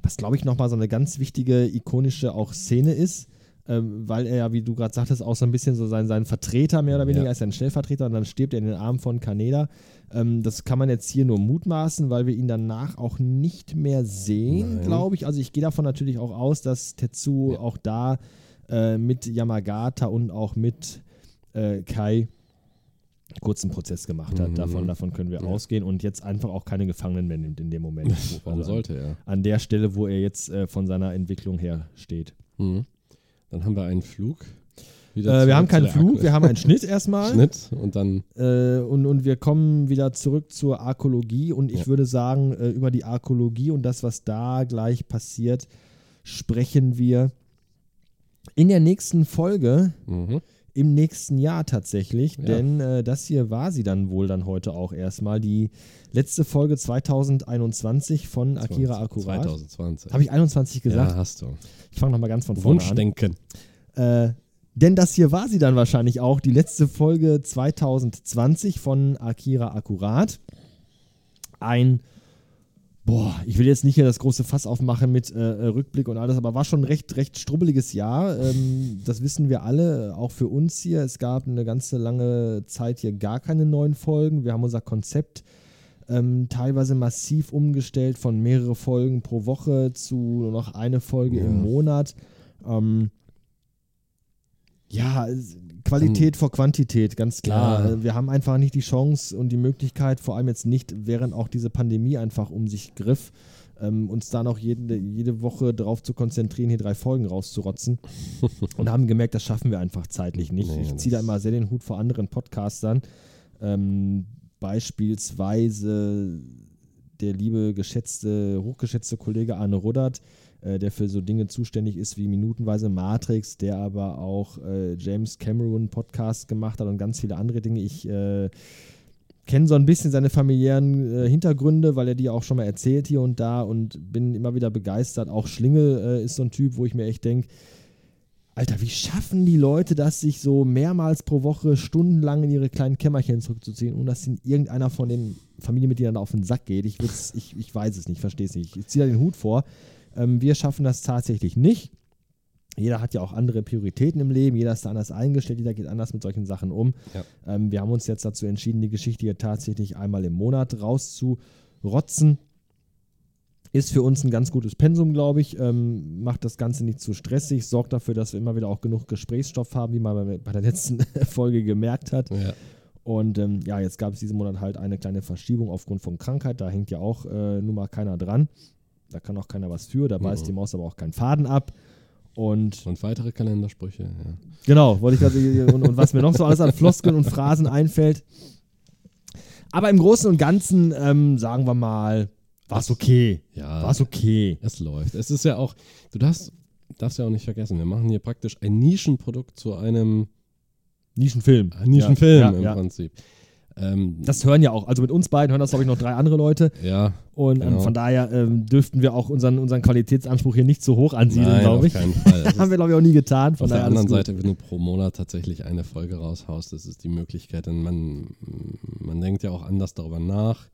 Speaker 2: Was, glaube ich, nochmal so eine ganz wichtige, ikonische auch Szene ist, ähm, weil er ja, wie du gerade sagtest, auch so ein bisschen so sein, sein Vertreter mehr oder weniger
Speaker 3: Ja.
Speaker 2: ist, ein Stellvertreter und dann stirbt er in den Armen von Kaneda. Ähm, das kann man jetzt hier nur mutmaßen, weil wir ihn danach auch nicht mehr sehen, glaube ich. Also ich gehe davon natürlich auch aus, dass Tetsu
Speaker 3: Ja.
Speaker 2: auch da äh, mit Yamagata und auch mit äh, Kai kurzen Prozess gemacht hat.
Speaker 3: Mhm.
Speaker 2: Davon, davon können wir
Speaker 3: Ja.
Speaker 2: ausgehen und jetzt einfach auch keine Gefangenen mehr nimmt in dem Moment.
Speaker 3: Warum
Speaker 2: also
Speaker 3: sollte er?
Speaker 2: an der Stelle, wo er jetzt äh, von seiner Entwicklung her steht.
Speaker 3: Mhm. Dann haben wir einen Flug.
Speaker 2: Äh, wir haben keinen Flug,
Speaker 3: Akku-
Speaker 2: wir haben einen Schnitt erstmal.
Speaker 3: Schnitt und dann.
Speaker 2: Äh, und, und wir kommen wieder zurück zur Arkologie und ich
Speaker 3: Ja.
Speaker 2: würde sagen, äh, über die Arkologie und das, was da gleich passiert, sprechen wir in der nächsten Folge,
Speaker 3: Mhm.
Speaker 2: im nächsten Jahr tatsächlich,
Speaker 3: Ja.
Speaker 2: denn äh, das hier war sie dann wohl dann heute auch erstmal, die letzte Folge 2021 von Akira Akkurat.
Speaker 3: 2020.
Speaker 2: Habe ich 21 gesagt?
Speaker 3: Ja, hast du.
Speaker 2: Ich fange nochmal ganz von vorne an.
Speaker 3: Wunschdenken.
Speaker 2: Äh, denn das hier war sie dann wahrscheinlich auch, die letzte Folge 2020 von Akira Akkurat. Ein, boah, ich will jetzt nicht hier das große Fass aufmachen mit äh, Rückblick und alles, aber war schon ein recht, recht strubbeliges Jahr. Ähm, das wissen wir alle, äh, auch für uns hier. Es gab eine ganze lange Zeit hier gar keine neuen Folgen. Wir haben unser Konzept ähm, teilweise massiv umgestellt von mehrere Folgen pro Woche zu nur noch eine Folge
Speaker 3: Ja.
Speaker 2: im Monat. Ähm, ja, Qualität vor Quantität, ganz klar.
Speaker 3: Ja.
Speaker 2: Wir haben einfach nicht die Chance und die Möglichkeit, vor allem jetzt nicht, während auch diese Pandemie einfach um sich griff, ähm, uns da noch jede, jede Woche darauf zu konzentrieren, hier drei Folgen rauszurotzen. und haben gemerkt, das schaffen wir einfach zeitlich nicht.
Speaker 3: Nee,
Speaker 2: ich ziehe da immer sehr den Hut vor anderen Podcastern. Ähm, beispielsweise der liebe, geschätzte, hochgeschätzte Kollege Arne Ruddert, äh, der für so Dinge zuständig ist wie minutenweise Matrix, der aber auch äh, James Cameron Podcast gemacht hat und ganz viele andere Dinge. Ich äh, kenne so ein bisschen seine familiären äh, Hintergründe, weil er die auch schon mal erzählt hier und da und bin immer wieder begeistert. Auch Schlinge äh, ist so ein Typ, wo ich mir echt denke, Alter, wie schaffen die Leute das, sich so mehrmals pro Woche stundenlang in ihre kleinen Kämmerchen zurückzuziehen, ohne dass ihnen irgendeiner von den Familienmitgliedern auf den Sack geht? Ich, ich, ich weiß es nicht, verstehe es nicht. Ich ziehe da den Hut vor. Ähm, wir schaffen das tatsächlich nicht. Jeder hat ja auch andere Prioritäten im Leben, jeder ist da anders eingestellt, jeder geht anders mit solchen Sachen um.
Speaker 3: Ja.
Speaker 2: Ähm, wir haben uns jetzt dazu entschieden, die Geschichte hier tatsächlich einmal im Monat rauszurotzen. Ist für uns ein ganz gutes Pensum, glaube ich. Ähm, macht das Ganze nicht zu stressig, sorgt dafür, dass wir immer wieder auch genug Gesprächsstoff haben, wie man bei, der letzten Folge gemerkt hat.
Speaker 3: Ja.
Speaker 2: Und ähm, ja, jetzt gab es diesen Monat halt eine kleine Verschiebung aufgrund von Krankheit. Da hängt ja auch äh, nun mal keiner dran. Da kann auch keiner was für. Da beißt
Speaker 3: Mhm.
Speaker 2: die Maus aber auch keinen Faden ab. Und
Speaker 3: Und weitere Kalendersprüche, ja.
Speaker 2: Genau, wollte ich gerade und, und was mir noch so alles an Floskeln und Phrasen einfällt. Aber im Großen und Ganzen, ähm, sagen wir mal, war es okay.
Speaker 3: Ja,
Speaker 2: War es okay.
Speaker 3: es läuft. Es ist ja auch, du darfst, darfst ja auch nicht vergessen, wir machen hier praktisch ein Nischenprodukt zu einem
Speaker 2: Nischenfilm.
Speaker 3: Nischenfilm
Speaker 2: ja,
Speaker 3: im
Speaker 2: ja.
Speaker 3: Prinzip. Ähm,
Speaker 2: Das hören ja auch, also mit uns beiden hören das, glaube ich, noch drei andere Leute.
Speaker 3: ja,
Speaker 2: Und ähm,
Speaker 3: Genau.
Speaker 2: von daher ähm, dürften wir auch unseren, unseren Qualitätsanspruch hier nicht so hoch ansiedeln, glaube
Speaker 3: auf
Speaker 2: ich.
Speaker 3: keinen Fall.
Speaker 2: Haben wir, glaube ich, auch nie getan. Von
Speaker 3: auf der anderen. Seite, wenn du pro Monat tatsächlich eine Folge raushaust, das ist die Möglichkeit, denn man, man denkt ja auch anders darüber nach,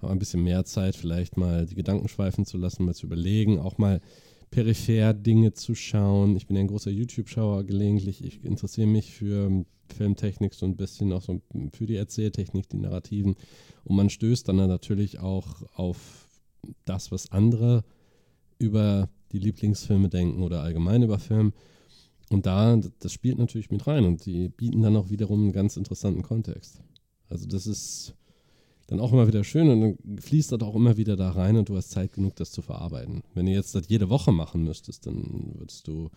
Speaker 3: hat ein bisschen mehr Zeit, vielleicht mal die Gedanken schweifen zu lassen, mal zu überlegen, auch mal peripher Dinge zu schauen. Ich bin ja ein großer YouTube-Schauer gelegentlich. Ich interessiere mich für Filmtechnik so ein bisschen, auch so für die Erzähltechnik, die Narrativen. Und man stößt dann natürlich auch auf das, was andere über die Lieblingsfilme denken oder allgemein über Film. Und da, das spielt natürlich mit rein und die bieten dann auch wiederum einen ganz interessanten Kontext. Also das ist dann auch immer wieder schön und dann fließt das auch immer wieder da rein und du hast Zeit genug, das zu verarbeiten. Wenn du jetzt das jede Woche machen müsstest, dann würdest du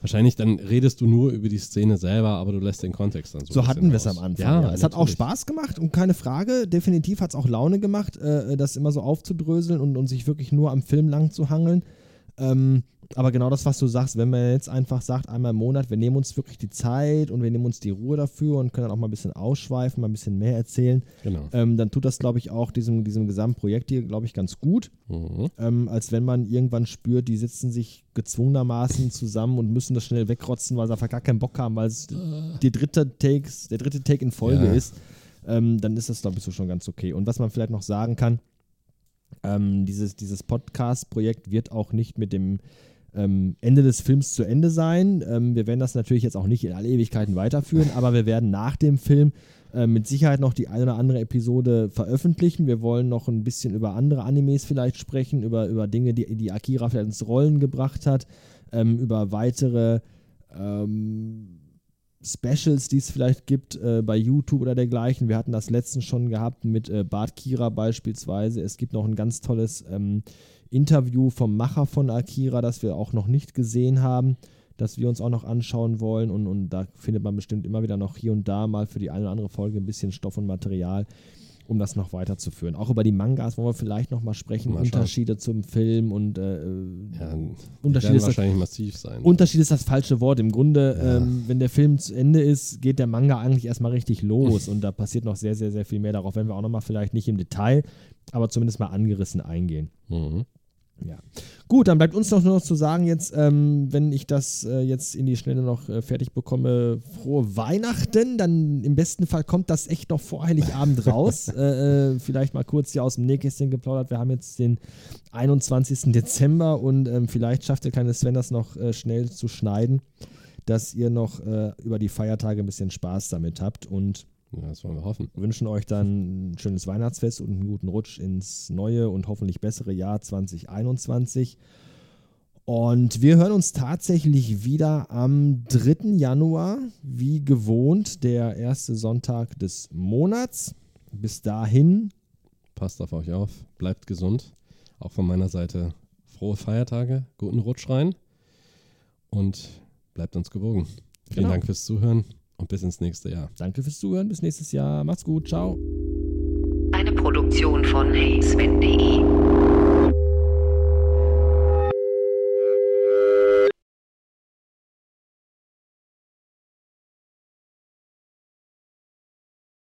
Speaker 3: wahrscheinlich, dann redest du nur über die Szene selber, aber du lässt den Kontext dann so
Speaker 2: So hatten wir es am Anfang.
Speaker 3: Ja,
Speaker 2: Ja, Es hat auch
Speaker 3: natürlich.
Speaker 2: Spaß gemacht und keine Frage. Definitiv hat es auch Laune gemacht, äh, das immer so aufzudröseln und, und sich wirklich nur am Film lang zu hangeln. Ähm, aber genau das, was du sagst, wenn man jetzt einfach sagt, einmal im Monat, wir nehmen uns wirklich die Zeit und wir nehmen uns die Ruhe dafür und können dann auch mal ein bisschen ausschweifen, mal ein bisschen mehr erzählen,
Speaker 3: Genau.
Speaker 2: ähm, dann tut das, glaube ich, auch diesem, diesem Gesamtprojekt hier, glaube ich, ganz gut.
Speaker 3: Mhm.
Speaker 2: Ähm, als wenn man irgendwann spürt, die sitzen sich gezwungenermaßen zusammen und müssen das schnell wegrotzen, weil sie einfach gar keinen Bock haben, weil es die dritte Takes, der dritte Take in Folge
Speaker 3: Ja.
Speaker 2: ist, ähm, dann ist das, glaube ich, so schon ganz okay. Und was man vielleicht noch sagen kann, ähm, dieses, dieses Podcast-Projekt wird auch nicht mit dem ähm, Ende des Films zu Ende sein. Ähm, wir werden das natürlich jetzt auch nicht in alle Ewigkeiten weiterführen, aber wir werden nach dem Film äh, mit Sicherheit noch die eine oder andere Episode veröffentlichen. Wir wollen noch ein bisschen über andere Animes vielleicht sprechen, über, über Dinge, die, die Akira vielleicht ins Rollen gebracht hat, ähm, über weitere ähm, Specials, die es vielleicht gibt äh, bei YouTube oder dergleichen. Wir hatten das letztens schon gehabt mit äh, Bart Kira beispielsweise. Es gibt noch ein ganz tolles ähm, Interview vom Macher von Akira, das wir auch noch nicht gesehen haben, das wir uns auch noch anschauen wollen. Und, und da findet man bestimmt immer wieder noch hier und da mal für die eine oder andere Folge ein bisschen Stoff und Material, um das noch weiterzuführen. Auch über die Mangas wollen wir vielleicht noch mal sprechen,
Speaker 3: Mal.
Speaker 2: Unterschiede zum Film und äh,
Speaker 3: Ja, die
Speaker 2: Unterschied
Speaker 3: werden
Speaker 2: ist das-
Speaker 3: wahrscheinlich massiv sein.
Speaker 2: Unterschied ist das falsche Wort. Im Grunde,
Speaker 3: Ja.
Speaker 2: ähm, wenn der Film zu Ende ist, geht der Manga eigentlich erstmal richtig los und da passiert noch sehr, sehr, sehr viel mehr. Darauf werden wir auch nochmal vielleicht nicht im Detail, aber zumindest mal angerissen eingehen.
Speaker 3: Mhm.
Speaker 2: Ja. Gut, dann bleibt uns noch nur noch zu sagen, jetzt, ähm, wenn ich das äh, jetzt in die Schnelle noch äh, fertig bekomme, frohe Weihnachten. Dann im besten Fall kommt das echt noch vor Heiligabend raus. äh, äh, vielleicht mal kurz hier aus dem Nähkästchen geplaudert. Wir haben jetzt den 21. Dezember und ähm, vielleicht schafft der kleine Sven das noch äh, schnell zu schneiden, dass ihr noch äh, über die Feiertage ein bisschen Spaß damit habt und
Speaker 3: Ja, das wollen wir hoffen.
Speaker 2: wünschen euch dann ein schönes Weihnachtsfest und einen guten Rutsch ins neue und hoffentlich bessere Jahr 2021. Und wir hören uns tatsächlich wieder am 3. Januar, wie gewohnt, der erste Sonntag des Monats. Bis dahin,
Speaker 3: Passt auf euch auf, bleibt gesund. Auch von meiner Seite frohe Feiertage, guten Rutsch rein und bleibt uns gewogen. Vielen
Speaker 2: Genau.
Speaker 3: Dank fürs Zuhören und bis ins nächste Jahr.
Speaker 2: danke fürs Zuhören, bis nächstes Jahr. Macht's gut, ciao.
Speaker 4: Eine Produktion von heysven.de